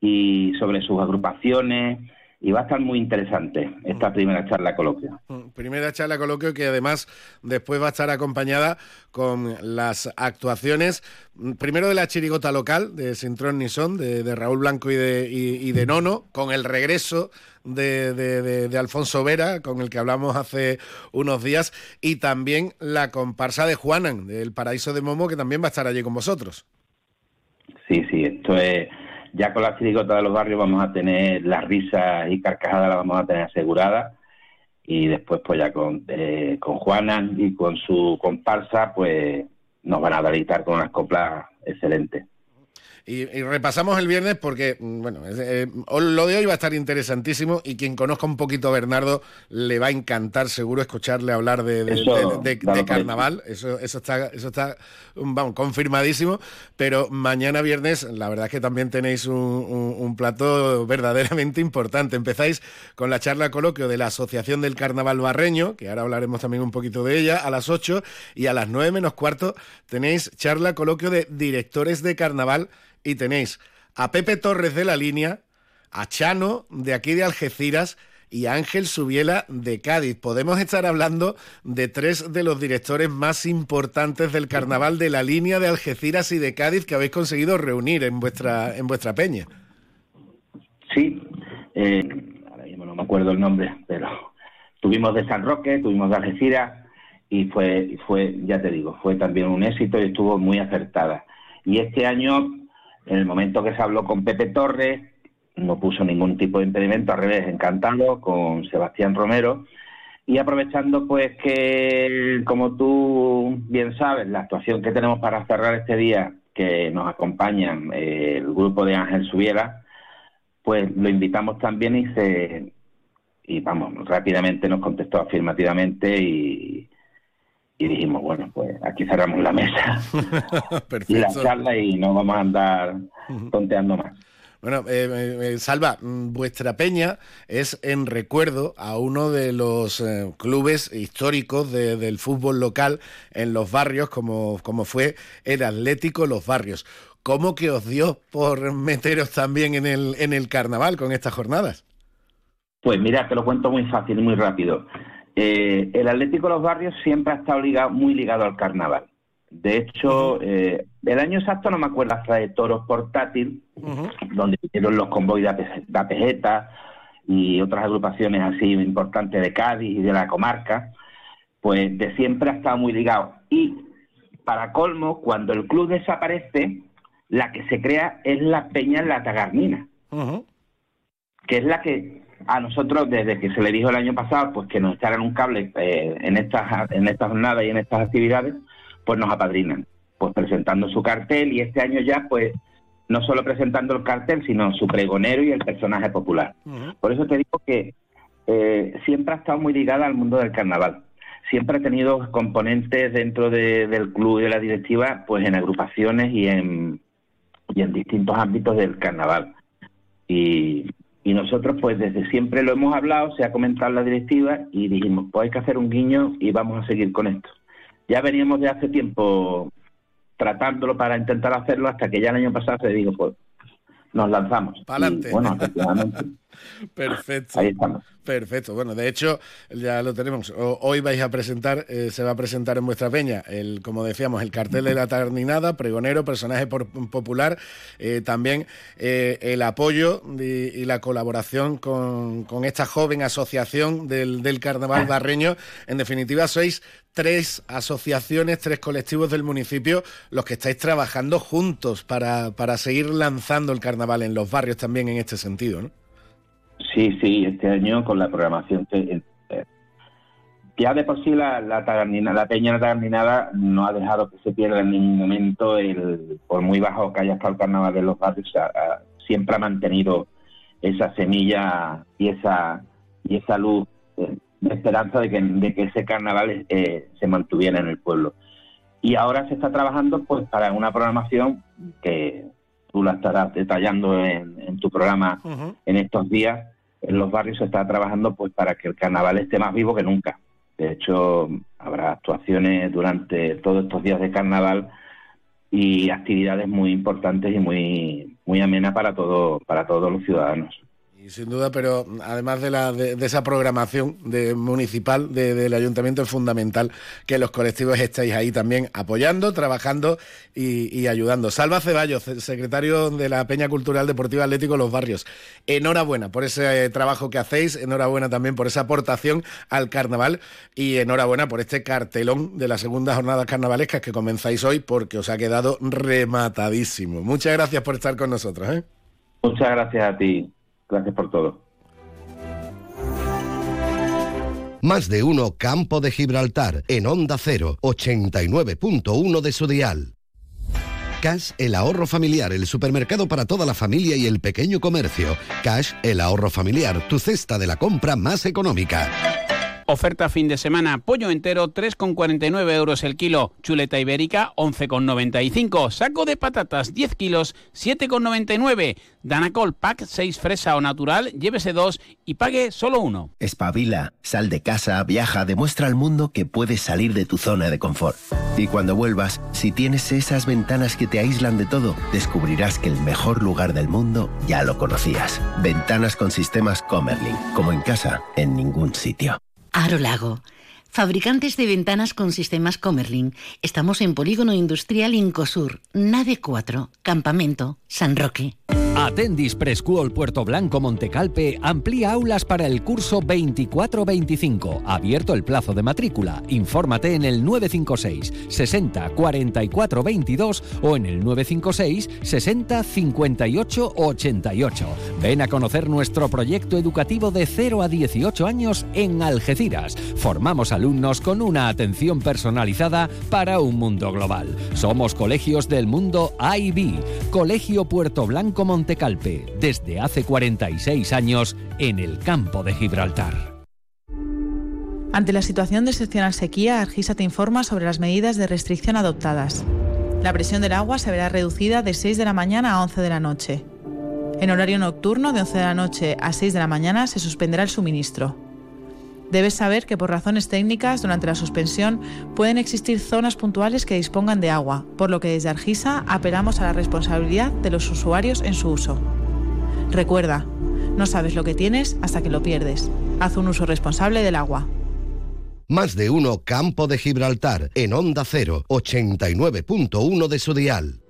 y sobre sus agrupaciones y va a estar muy interesante esta primera charla coloquio. Mm, primera charla coloquio que además después va a estar acompañada con las actuaciones, mm, primero de la chirigota local de Sintrón Nisón, de, de Raúl Blanco y de, y, de Nono, con el regreso de, de, Alfonso Vera, con el que hablamos hace unos días, y también la comparsa de Juanan, del Paraíso de Momo, que también va a estar allí con vosotros. Sí, sí, esto es ya con la chirigota de los barrios vamos a tener las risas y carcajadas las vamos a tener aseguradas y después pues ya con, eh, con Juana y con su comparsa pues nos van a deleitar con unas coplas excelentes. Y, repasamos el viernes porque, mm, bueno, eh, lo de hoy va a estar interesantísimo y quien conozca un poquito a Bernardo le va a encantar seguro escucharle hablar de, carnaval. Eso, eso está, eso está vamos, confirmadísimo. Pero mañana viernes, la verdad es que también tenéis un, plato verdaderamente importante. Empezáis con la charla coloquio de la Asociación del Carnaval Barreño, que ahora hablaremos también un poquito de ella, a las 8 y a las 9 menos cuarto tenéis charla coloquio de directores de carnaval y tenéis a Pepe Torres de la línea, a Chano de aquí de Algeciras y a Ángel Subiela de Cádiz. Podemos estar hablando de tres de los directores más importantes del carnaval de la línea de Algeciras y de Cádiz que habéis conseguido reunir en vuestra, en vuestra peña. Sí, eh, ahora mismo no me acuerdo el nombre, pero tuvimos de San Roque, tuvimos de Algeciras y fue, fue, ya te digo, fue también un éxito y estuvo muy acertada. Y este año en el momento que se habló con Pepe Torres, no puso ningún tipo de impedimento, al revés, encantado con Sebastián Romero. Y aprovechando pues que, como tú bien sabes, la actuación que tenemos para cerrar este día, que nos acompañan eh, el grupo de Ángel Subiera, pues lo invitamos también y se y vamos, rápidamente nos contestó afirmativamente y, y dijimos, bueno, pues aquí cerramos la mesa y la charla y no vamos a andar tonteando más. Bueno, eh, eh, Salva, mm, vuestra peña es en recuerdo a uno de los eh, clubes históricos del fútbol local en los barrios, como, como fue el Atlético Los Barrios. ¿Cómo que os dio por meteros también en el, en el carnaval con estas jornadas? Pues mira, te lo cuento muy fácil y muy rápido. Eh, el Atlético de los Barrios siempre ha estado ligado, muy ligado al carnaval. De hecho, eh, el año exacto no me acuerdo, hasta de Toros Portátil, donde vinieron los convoys de Apejeta y otras agrupaciones así importantes de Cádiz y de la comarca, pues de siempre ha estado muy ligado. Y para colmo, cuando el club desaparece, la que se crea es la Peña en la Tagarnina, que es la que a nosotros desde que se le dijo el año pasado pues que nos echaran un cable eh, en estas en estas jornadas y en estas actividades pues nos apadrinan pues presentando su cartel y este año ya pues no solo presentando el cartel sino su pregonero y el personaje popular. Por eso te digo que eh, siempre ha estado muy ligada al mundo del carnaval. Siempre ha tenido componentes dentro del club y de la directiva pues en agrupaciones y en y en distintos ámbitos del carnaval. Y y nosotros, pues desde siempre lo hemos hablado, se ha comentado la directiva y dijimos, pues hay que hacer un guiño y vamos a seguir con esto. Ya veníamos de hace tiempo tratándolo para intentar hacerlo hasta que ya el año pasado se dijo, pues nos lanzamos. Para adelante. Bueno, Perfecto. Perfecto. Bueno, de hecho, ya lo tenemos. Hoy vais a presentar, eh, se va a presentar en vuestra peña, el, como decíamos, el cartel de la terminada, pregonero, personaje popular, eh, también eh, el apoyo y, la colaboración con, esta joven asociación del, carnaval barreño. En definitiva, sois tres asociaciones, tres colectivos del municipio los que estáis trabajando juntos para, para seguir lanzando el carnaval en los barrios también en este sentido, ¿no? Sí, sí, este año con la programación que eh, ya de por sí la, la, la peña tagarninada no ha dejado que se pierda en ningún momento el por muy bajo que haya estado el carnaval de los barrios siempre ha mantenido esa semilla y esa y esa luz eh, de esperanza de que, de que ese carnaval eh, se mantuviera en el pueblo. Y ahora se está trabajando pues para una programación que tú la estarás detallando en, tu programa en estos días en los barrios se está trabajando pues para que el carnaval esté más vivo que nunca. De hecho, habrá actuaciones durante todos estos días de carnaval y actividades muy importantes y muy muy amenas para todo para todos los ciudadanos sin duda, pero además de, la, de, esa programación municipal del ayuntamiento es fundamental que los colectivos estéis ahí también apoyando, trabajando y, ayudando. Salva Ceballos, secretario de la Peña Cultural Deportiva Atlético Los Barrios. Enhorabuena por ese eh, trabajo que hacéis, enhorabuena también por esa aportación al carnaval y enhorabuena por este cartelón de las segundas jornadas carnavalescas que comenzáis hoy porque os ha quedado rematadísimo. Muchas gracias por estar con nosotros. ¿eh? Muchas gracias a ti. Gracias por todo. Más de uno Campo de Gibraltar en Onda 0, 89.1 de su dial. Cash, el ahorro familiar, el supermercado para toda la familia y el pequeño comercio. Cash, el ahorro familiar, tu cesta de la compra más económica. Oferta fin de semana, pollo entero 3,49 euros el kilo, chuleta ibérica 11,95, saco de patatas 10 kilos 7,99, Danacol Pack 6 fresa o natural, llévese dos y pague solo uno. Espabila, sal de casa, viaja, demuestra al mundo que puedes salir de tu zona de confort. Y cuando vuelvas, si tienes esas ventanas que te aíslan de todo, descubrirás que el mejor lugar del mundo ya lo conocías. Ventanas con sistemas Comerlin, como en casa, en ningún sitio. Aro Lago. Fabricantes de ventanas con sistemas Comerlin. Estamos en Polígono Industrial Incosur, Nave 4, Campamento, San Roque. Atendis Preschool Puerto Blanco Montecalpe amplía aulas para el curso 24-25. Abierto el plazo de matrícula. Infórmate en el 956 60 44 22 o en el 956 60 58 88. Ven a conocer nuestro proyecto educativo de 0 a 18 años en Algeciras. Formamos alumnos con una atención personalizada para un mundo global. Somos colegios del mundo IB. Colegio Puerto Blanco Montecalpe, desde hace 46 años en el campo de Gibraltar. Ante la situación de excepcional sequía, Argisa te informa sobre las medidas de restricción adoptadas. La presión del agua se verá reducida de 6 de la mañana a 11 de la noche. En horario nocturno, de 11 de la noche a 6 de la mañana, se suspenderá el suministro. Debes saber que por razones técnicas, durante la suspensión, pueden existir zonas puntuales que dispongan de agua, por lo que desde Argisa apelamos a la responsabilidad de los usuarios en su uso. Recuerda, no sabes lo que tienes hasta que lo pierdes. Haz un uso responsable del agua. Más de uno Campo de Gibraltar en Onda 0, 89.1 de su dial.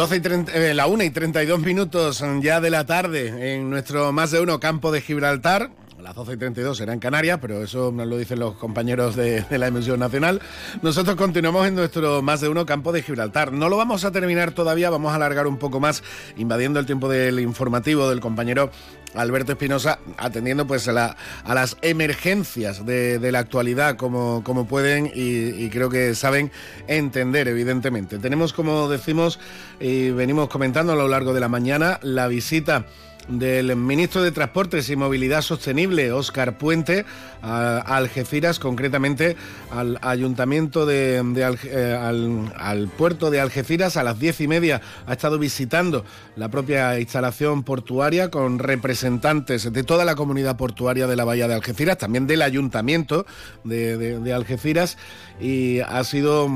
12 y 30, eh, la 1 y 32 minutos ya de la tarde en nuestro más de uno campo de Gibraltar. Las 12 y 32 será en Canarias, pero eso nos lo dicen los compañeros de, la emisión nacional. Nosotros continuamos en nuestro más de uno campo de Gibraltar. No lo vamos a terminar todavía, vamos a alargar un poco más, invadiendo el tiempo del informativo del compañero Alberto Espinosa, atendiendo pues a, las emergencias de, la actualidad como, como pueden y, creo que saben entender, evidentemente. Tenemos, como decimos y venimos comentando a lo largo de la mañana, la visita del ministro de Transportes y Movilidad Sostenible, Óscar Puente, a, Algeciras, concretamente al ayuntamiento de, eh, al, puerto de Algeciras a las diez y media. Ha estado visitando la propia instalación portuaria con representantes de toda la comunidad portuaria de la bahía de Algeciras, también del ayuntamiento de, Algeciras y ha sido,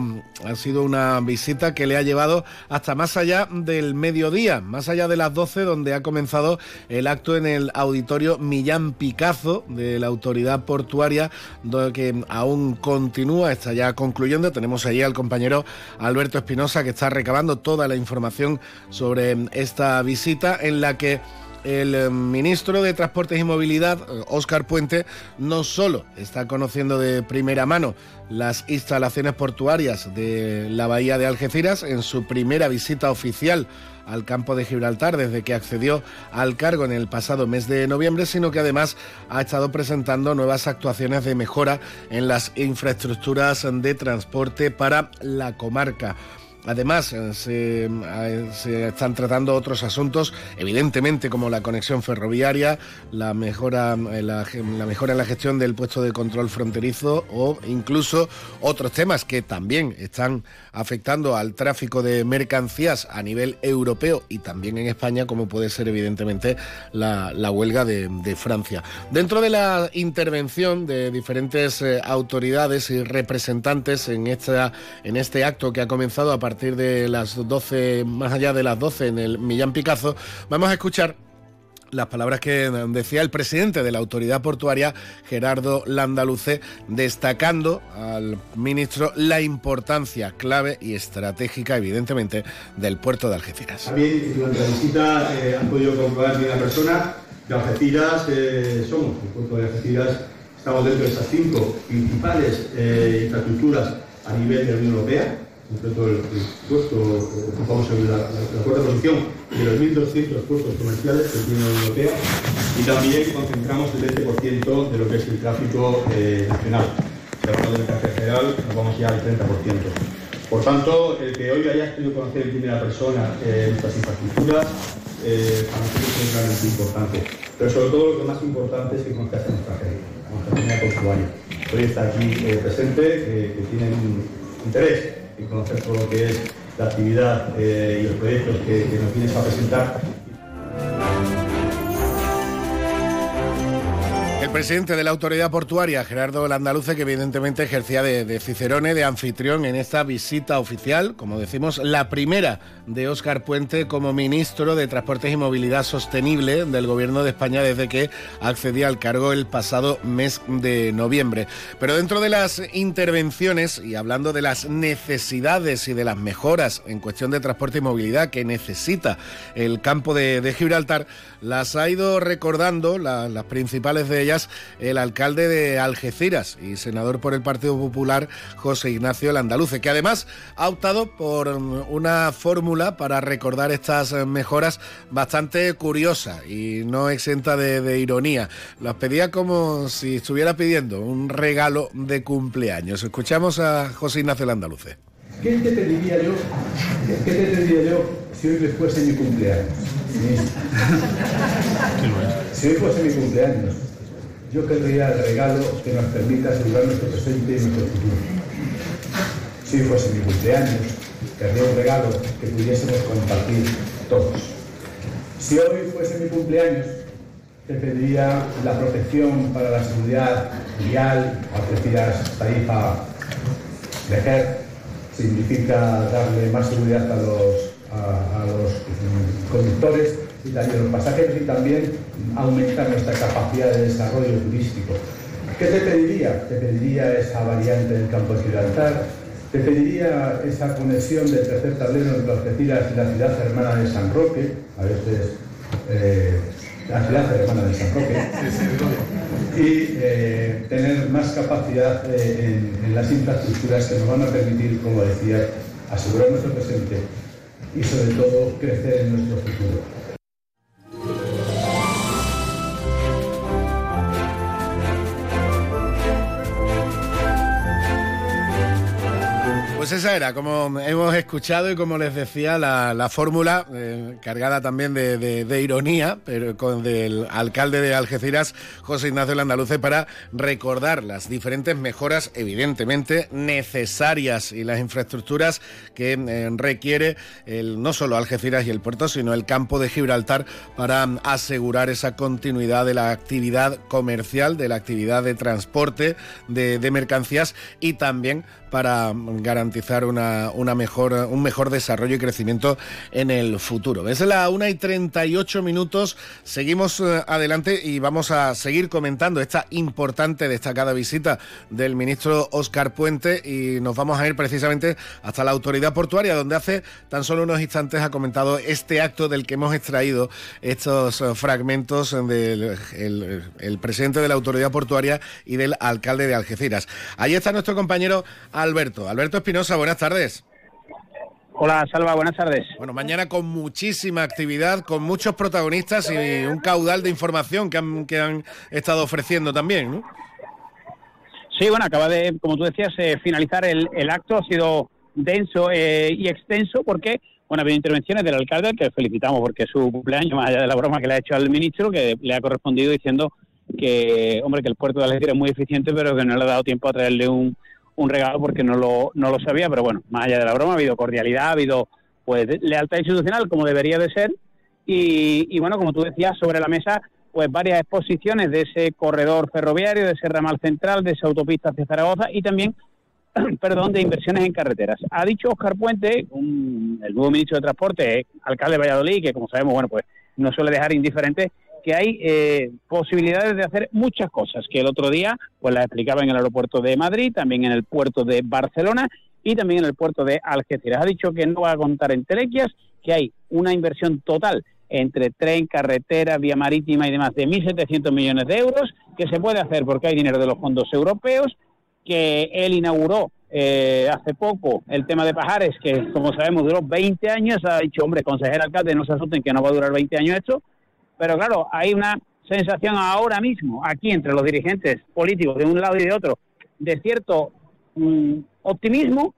ha sido una visita que le ha llevado hasta más allá del mediodía, más allá de las 12 donde ha comenzado el acto en el auditorio Millán Picazo de la autoridad portuaria, que aún continúa, está ya concluyendo. Tenemos allí al compañero Alberto Espinosa que está recabando toda la información sobre esta visita en la que el eh, ministro de Transportes y Movilidad, Óscar Puente, no solo está conociendo de primera mano las instalaciones portuarias de la bahía de Algeciras en su primera visita oficial al campo de Gibraltar desde que accedió al cargo en el pasado mes de noviembre, sino que además ha estado presentando nuevas actuaciones de mejora en las infraestructuras de transporte para la comarca. Además eh, se, eh, se, están tratando otros asuntos, evidentemente como la conexión ferroviaria, la mejora, la, la mejora en la gestión del puesto de control fronterizo o incluso otros temas que también están afectando al tráfico de mercancías a nivel europeo y también en España, como puede ser evidentemente la, huelga de, de, Francia. Dentro de la intervención de diferentes eh, autoridades y representantes en, esta, en este acto que ha comenzado a partir de las 12, más allá de las 12 en el Millán Picazo, vamos a escuchar las palabras que decía el presidente de la autoridad portuaria, Gerardo Landaluce, destacando al ministro la importancia clave y estratégica, evidentemente, del puerto de Algeciras. También durante la visita eh, han podido comprobar que una persona de Algeciras eh, somos, el puerto de Algeciras, estamos dentro de esas cinco principales eh, infraestructuras a nivel de la Unión Europea concreto el, el puesto, ocupamos la, la, cuarta posición de los 1.200 puestos comerciales que tiene la Unión Europea y también concentramos el 20% de lo que es el tráfico eh, nacional. Si hablamos de mercancía general, nos vamos ya al 30%. Por tanto, el que hoy hayas podido conocer en primera persona eh, nuestras infraestructuras, eh, para nosotros es realmente importante. Pero sobre todo lo que más importante es que conozcas a nuestra gente, a nuestra comunidad portuaria. Hoy está aquí eh, presente, que tienen interés y conocer todo lo que es la actividad eh, y los proyectos que, nos vienes a presentar El presidente de la autoridad portuaria, Gerardo Landaluce, que evidentemente ejercía de, Cicerone, de anfitrión en esta visita oficial, como decimos, la primera de Óscar Puente como ministro de Transportes y Movilidad Sostenible del Gobierno de España desde que accedía al cargo el pasado mes de noviembre. Pero dentro de las intervenciones y hablando de las necesidades y de las mejoras en cuestión de transporte y movilidad que necesita el campo de, Gibraltar, las ha ido recordando la, las principales de ellas el alcalde de Algeciras y senador por el Partido Popular, José Ignacio Landaluce, que además ha optado por una fórmula para recordar estas mejoras bastante curiosa y no exenta de, de ironía. Las pedía como si estuviera pidiendo un regalo de cumpleaños. Escuchamos a José Ignacio Landaluce. ¿Qué te pediría yo? ¿Qué te pediría yo si hoy fuese mi cumpleaños? Si hoy fuese mi cumpleaños, yo querría el regalo que nos permita asegurar nuestro presente y nuestro futuro. Si fuese mi cumpleaños, querría un regalo que pudiésemos compartir todos. Si hoy fuese mi cumpleaños, te pediría la protección para la seguridad vial, Algeciras, Tarifa, Lejer, significa darle más seguridad a los, a los conductores y también a los pasajeros y también aumentar nuestra capacidad de desarrollo turístico. ¿Qué te pediría? Te pediría esa variante del campo de Gibraltar, te pediría esa conexión del tercer tablero entre Algeciras y la ciudad hermana de San Roque, a veces eh, la ciudad hermana de San Roque, y eh, tener más capacidad eh, en, en las infraestructuras que nos van a permitir, como decía, asegurar nuestro presente y sobre todo crecer en nuestro futuro. Pues esa era, como hemos escuchado y como les decía, la, la fórmula eh, cargada también de, ironía, pero con del alcalde de Algeciras, José Ignacio Landaluce, para recordar las diferentes mejoras, evidentemente necesarias y las infraestructuras que eh, requiere no solo Algeciras y el puerto, sino el campo de Gibraltar para asegurar esa continuidad de la actividad comercial, de la actividad de transporte de mercancías y también para garantizar una, una, mejor, un mejor desarrollo y crecimiento en el futuro. Es la 1 y 38 minutos, seguimos eh, adelante y vamos a seguir comentando esta importante, destacada visita del ministro Óscar Puente y nos vamos a ir precisamente hasta la autoridad portuaria, donde hace tan solo unos instantes ha comentado este acto del que hemos extraído estos eh, fragmentos del el, el presidente de la autoridad portuaria y del alcalde de Algeciras. Ahí está nuestro compañero Alberto. Alberto Espinosa, buenas tardes. Hola, Salva, buenas tardes. Bueno, mañana con muchísima actividad, con muchos protagonistas y un caudal de información que han, que han estado ofreciendo también, ¿no? Sí, bueno, acaba de, como tú decías, eh, finalizar el, el, acto. Ha sido denso eh, y extenso porque bueno, ha habido intervenciones del alcalde que felicitamos porque es su cumpleaños, más allá de la broma que le ha hecho al ministro, que le ha correspondido diciendo que, hombre, que el puerto de Algeciras es muy eficiente, pero que no le ha dado tiempo a traerle un, un regalo porque no lo, no lo sabía. Pero bueno, más allá de la broma, ha habido cordialidad, ha habido pues lealtad institucional, como debería de ser. Y, y bueno, como tú decías, sobre la mesa, pues varias exposiciones de ese corredor ferroviario, de ese ramal central, de esa autopista hacia Zaragoza y también perdón, de inversiones en carreteras. Ha dicho Oscar Puente, el nuevo ministro de Transporte, alcalde de Valladolid, que como sabemos, bueno, pues no suele dejar indiferente, que hay eh, posibilidades de hacer muchas cosas, que el otro día pues las explicaba en el aeropuerto de Madrid, también en el puerto de Barcelona y también en el puerto de Algeciras. Ha dicho que no va a contar en telequias, que hay una inversión total entre tren, carretera, vía marítima y demás de 1.700 millones de euros, que se puede hacer porque hay dinero de los fondos europeos, que él inauguró eh, hace poco el tema de Pajares, que como sabemos duró 20 años, ha dicho, hombre, consejero alcalde, no se asusten que no va a durar 20 años esto, pero claro, hay una sensación ahora mismo, aquí entre los dirigentes políticos de un lado y de otro, de cierto mm, optimismo,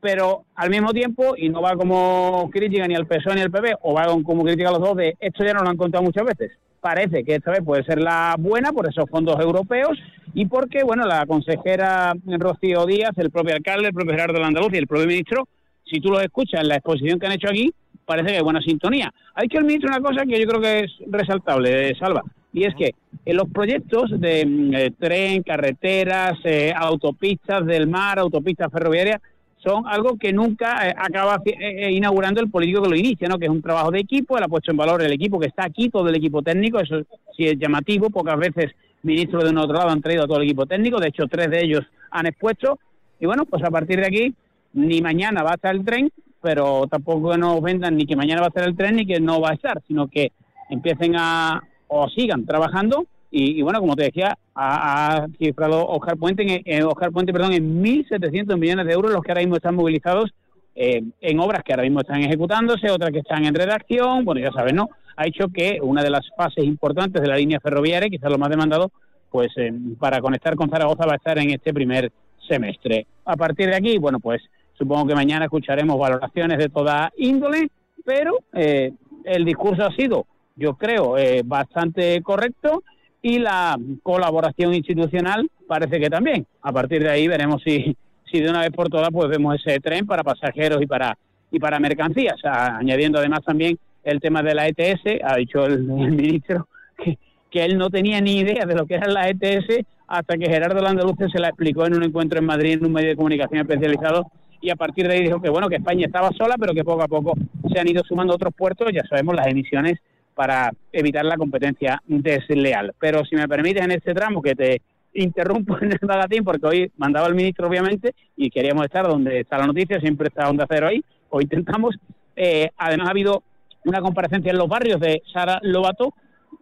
pero al mismo tiempo, y no va como crítica ni al PSOE ni al PP, o va como crítica a los dos, de esto ya nos lo han contado muchas veces. Parece que esta vez puede ser la buena por esos fondos europeos y porque, bueno, la consejera Rocío Díaz, el propio alcalde, el propio Gerardo Landaluz y el propio ministro, si tú los escuchas en la exposición que han hecho aquí, parece que hay buena sintonía. Hay que admitir una cosa que yo creo que es resaltable, Salva, y es que en los proyectos de mm, eh, tren, carreteras, eh, autopistas del mar, autopistas ferroviarias, son algo que nunca eh, acaba inaugurando el político que lo inicia, ¿no? que es un trabajo de equipo, él ha puesto en valor el equipo que está aquí, todo el equipo técnico, eso sí es llamativo, pocas veces ministros de un otro lado han traído a todo el equipo técnico, de hecho tres de ellos han expuesto, y bueno, pues a partir de aquí, ni mañana va a estar el tren, pero tampoco nos vendan ni que mañana va a estar el tren ni que no va a estar, sino que empiecen a, o sigan trabajando, y, bueno, como te decía, ha, cifrado Oscar Puente, en, Oscar Puente perdón, en 1.700 millones de euros los que ahora mismo están movilizados eh, en obras que ahora mismo están ejecutándose, otras que están en redacción, bueno, ya sabes, ¿no? ha hecho que una de las fases importantes de la línea ferroviaria, quizás lo más demandado, pues eh, para conectar con Zaragoza va a estar en este primer semestre. A partir de aquí, bueno, pues supongo que mañana escucharemos valoraciones de toda índole, pero eh, el discurso ha sido, yo creo, eh, bastante correcto y la colaboración institucional parece que también. A partir de ahí veremos si, si de una vez por todas pues vemos ese tren para pasajeros y para y para mercancías, añadiendo además también el tema de la ETS, ha dicho el, ministro que, que, él no tenía ni idea de lo que era la ETS hasta que Gerardo Landaluce se la explicó en un encuentro en Madrid en un medio de comunicación especializado y a partir de ahí dijo que bueno que España estaba sola pero que poco a poco se han ido sumando otros puertos, ya sabemos las emisiones para evitar la competencia desleal. Pero si me permites en este tramo que te interrumpo en el magatín porque hoy mandaba el ministro obviamente y queríamos estar donde está la noticia, siempre está Onda Cero ahí, o intentamos. Eh, además ha habido una comparecencia en los barrios de Sara Lobato,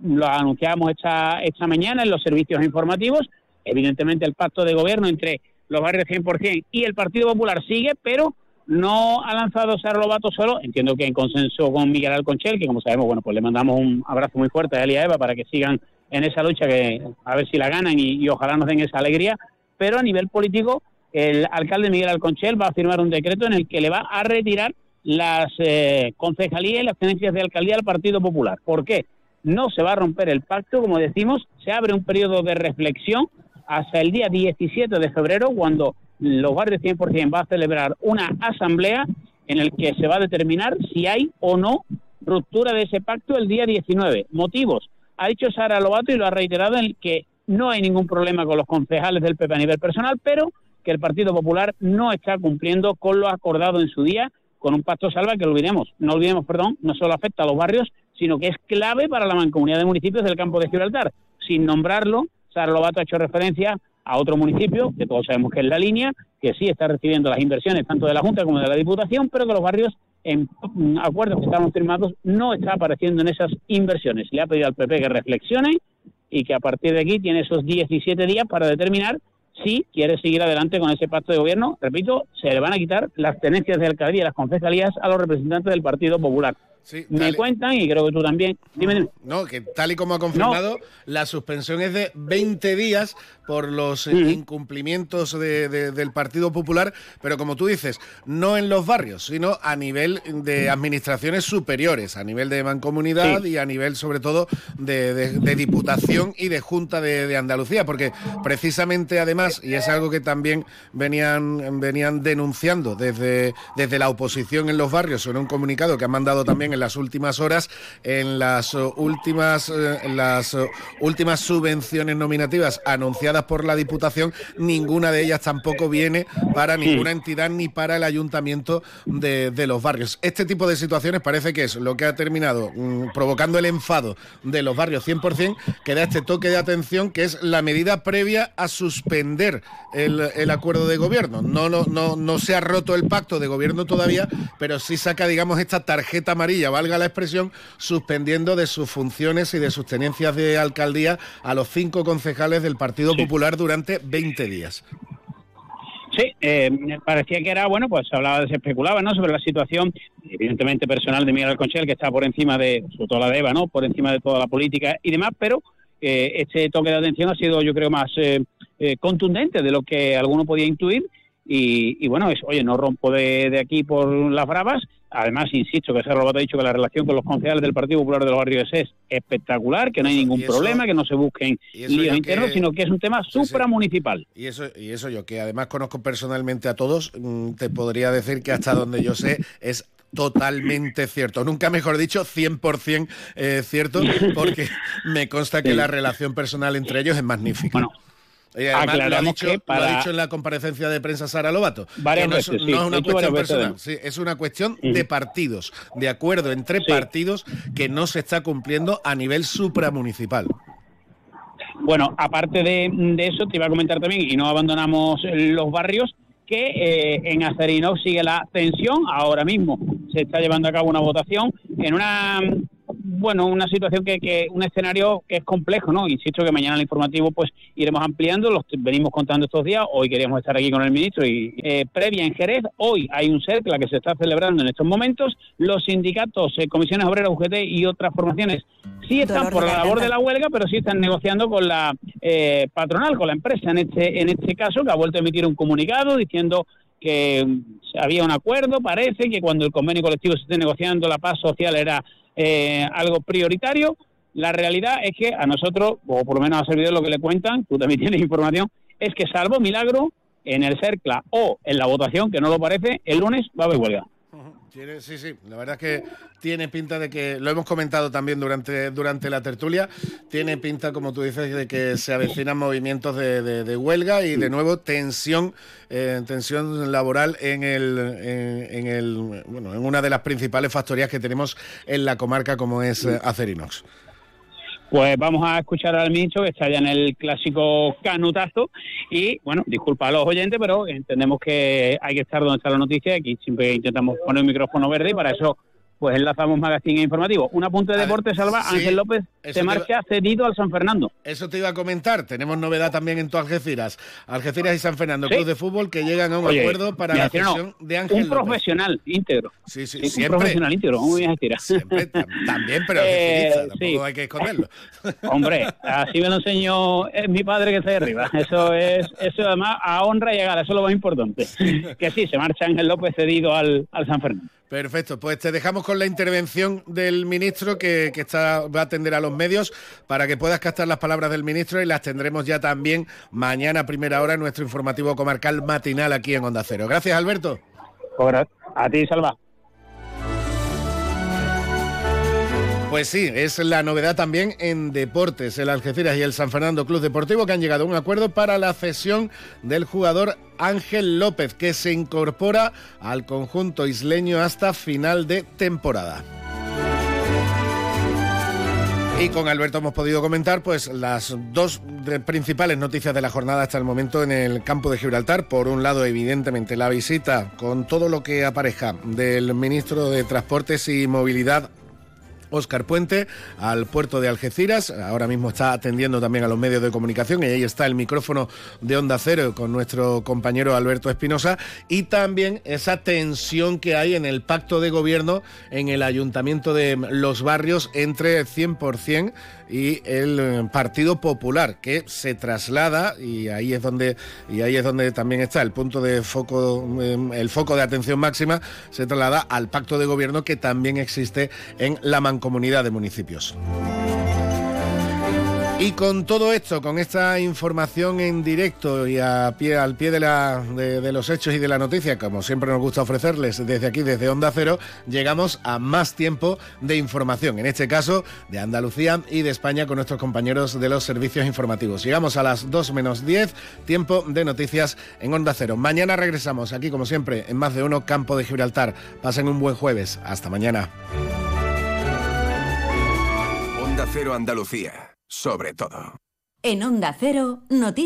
lo anunciábamos esta, esta mañana en los servicios informativos. Evidentemente el pacto de gobierno entre los barrios 100% y el Partido Popular sigue, pero no ha lanzado Sara Lobato solo, entiendo que en consenso con Miguel Alconchel, que como sabemos, bueno, pues le mandamos un abrazo muy fuerte a él y a Eva para que sigan en esa lucha, que a ver si la ganan y, y ojalá nos den esa alegría, pero a nivel político, el alcalde Miguel Alconchel va a firmar un decreto en el que le va a retirar las eh, concejalías y las tenencias de alcaldía al Partido Popular. ¿Por qué? No se va a romper el pacto, como decimos, se abre un periodo de reflexión hasta el día 17 de febrero, cuando los barrios 100% va a celebrar una asamblea en el que se va a determinar si hay o no ruptura de ese pacto el día 19. Motivos. Ha dicho Sara Lobato y lo ha reiterado en que no hay ningún problema con los concejales del PP a nivel personal, pero que el Partido Popular no está cumpliendo con lo acordado en su día con un pacto salva que olvidemos, no olvidemos, perdón, no solo afecta a los barrios, sino que es clave para la mancomunidad de municipios del campo de Gibraltar. Sin nombrarlo, Sara Lobato ha hecho referencia a otro municipio, que todos sabemos que es la línea, que sí está recibiendo las inversiones tanto de la Junta como de la Diputación, pero que los barrios, en acuerdos que estamos firmados, no está apareciendo en esas inversiones. Le ha pedido al PP que reflexione y que a partir de aquí tiene esos 17 días para determinar si quiere seguir adelante con ese pacto de gobierno, repito, se le van a quitar las tenencias de alcaldía y las concejalías a los representantes del Partido Popular. Me cuentan y creo que tú también. Dime, No, que tal y como ha confirmado, la suspensión es de 20 días por los incumplimientos del Partido Popular, pero como tú dices, no en los barrios, sino a nivel de administraciones superiores, a nivel de mancomunidad y a nivel sobre todo de, Diputación y de Junta de, Andalucía, porque precisamente además, y es algo que también venían, venían denunciando desde, desde la oposición en los barrios, en un comunicado que han mandado también en las últimas horas, en las últimas, eh, en las últimas subvenciones nominativas anunciadas por la Diputación, ninguna de ellas tampoco viene para ninguna entidad ni para el ayuntamiento de, los barrios. Este tipo de situaciones parece que es lo que ha terminado mm, provocando el enfado de los barrios 100%, que da este toque de atención, que es la medida previa a suspender el, acuerdo de gobierno. No, no, no, no se ha roto el pacto de gobierno todavía, pero sí saca, digamos, esta tarjeta amarilla, valga la expresión, suspendiendo de sus funciones y de sus tenencias de alcaldía a los cinco concejales del Partido Popular durante 20 días. Sí, eh, parecía que era, bueno, pues se hablaba, se especulaba, ¿no? Sobre la situación, evidentemente personal de Miguel Alconchel, que está por encima de, sobre todo la de Eva, ¿no? Por encima de toda la política y demás, pero eh, este toque de atención ha sido, yo creo, más eh, contundente de lo que alguno podía intuir. Y, bueno, es, oye, no rompo de, de aquí por las bravas, Además, insisto que Sergio Robato ha dicho que la relación con los concejales del Partido Popular de los Barrios es espectacular, que no hay ningún problema, que no se busquen líos internos, sino que es un tema supramunicipal. Y eso, y eso yo, que además conozco personalmente a todos, mm, te podría decir que hasta donde yo sé es totalmente cierto. Nunca mejor dicho, 100% eh, cierto, porque me consta que la relación personal entre ellos es magnífica. Bueno, y además, lo ha, dicho, dicho en la comparecencia de prensa Sara Lobato. no, es, una cuestión personal, es una cuestión de partidos, de acuerdo entre partidos que no se está cumpliendo a nivel supramunicipal. Bueno, aparte de, eso, te iba a comentar también, y no abandonamos los barrios, que eh, en Acerino sigue la tensión. Ahora mismo se está llevando a cabo una votación en una bueno, una situación que, que, un escenario que es complejo, ¿no? Insisto que mañana el informativo pues iremos ampliando, los venimos contando estos días, hoy queríamos estar aquí con el ministro y eh, previa en Jerez, hoy hay un CERCLA que se está celebrando en estos momentos, los sindicatos, eh, comisiones obreras, UGT y otras formaciones sí están por la labor de la huelga, pero sí están negociando con la eh, patronal, con la empresa en este, en este caso, que ha vuelto a emitir un comunicado diciendo que había un acuerdo, parece que cuando el convenio colectivo se esté negociando la paz social era eh, algo prioritario. La realidad es que a nosotros, o por lo menos a servidor lo que le cuentan, tú también tienes información, es que salvo milagro, en el CERCLA o en la votación, que no lo parece, el lunes va a haber huelga sí, sí, la verdad es que tiene pinta de que, lo hemos comentado también durante, durante la tertulia, tiene pinta, como tú dices, de que se avecinan movimientos de, huelga y de nuevo tensión, eh, tensión laboral en el, en, el, bueno, en una de las principales factorías que tenemos en la comarca como es eh, Acerinox. Pues vamos a escuchar al ministro que está ya en el clásico canutazo. Y bueno, disculpa a los oyentes, pero entendemos que hay que estar donde está la noticia, aquí siempre intentamos poner el micrófono verde y para eso pues enlazamos magazine informativo. Un apunte de deporte, Salva. Ángel López se marcha cedido al San Fernando. Eso te iba a comentar. Tenemos novedad también en tu Algeciras. Algeciras y San Fernando, club de fútbol, que llegan a un acuerdo para la cesión de Ángel Un profesional íntegro. Sí, sí, siempre. Un profesional íntegro, muy bien Siempre, también, pero eh, tampoco hay que esconderlo. Hombre, así me lo enseñó mi padre que está ahí arriba. Eso es, eso además a honra y a gala, eso es lo más importante. Que sí, se marcha Ángel López cedido al, al San Fernando. Perfecto, pues te dejamos con la intervención del ministro que, está, va a atender a los medios para que puedas captar las palabras del ministro y las tendremos ya también mañana a primera hora en nuestro informativo comarcal matinal aquí en Onda Cero. Gracias, Alberto. A ti, Salva. Pues sí, es la novedad también en deportes. El Algeciras y el San Fernando Club Deportivo que han llegado a un acuerdo para la cesión del jugador Ángel López, que se incorpora al conjunto isleño hasta final de temporada. Y con Alberto hemos podido comentar pues las dos principales noticias de la jornada hasta el momento en el campo de Gibraltar. Por un lado, evidentemente, la visita con todo lo que apareja del ministro de Transportes y Movilidad Óscar Puente al puerto de Algeciras. Ahora mismo está atendiendo también a los medios de comunicación y ahí está el micrófono de Onda Cero con nuestro compañero Alberto Espinosa y también esa tensión que hay en el pacto de gobierno en el ayuntamiento de Los Barrios entre 100% y el eh, Partido Popular que se traslada y ahí es donde y ahí es donde también está el punto de foco eh, el foco de atención máxima se traslada al pacto de gobierno que también existe en la mancomunidad de municipios. Y con todo esto, con esta información en directo y al pie de, de, los hechos y de la noticia, como siempre nos gusta ofrecerles desde aquí, desde Onda Cero, llegamos a más tiempo de información, en este caso de Andalucía y de España con nuestros compañeros de los servicios informativos. Llegamos a las 2 menos 10, tiempo de noticias en Onda Cero. Mañana regresamos aquí, como siempre, en más de uno, Campo de Gibraltar. Pasen un buen jueves. Hasta mañana. Onda Cero Andalucía sobre todo. En Onda Cero, noticias.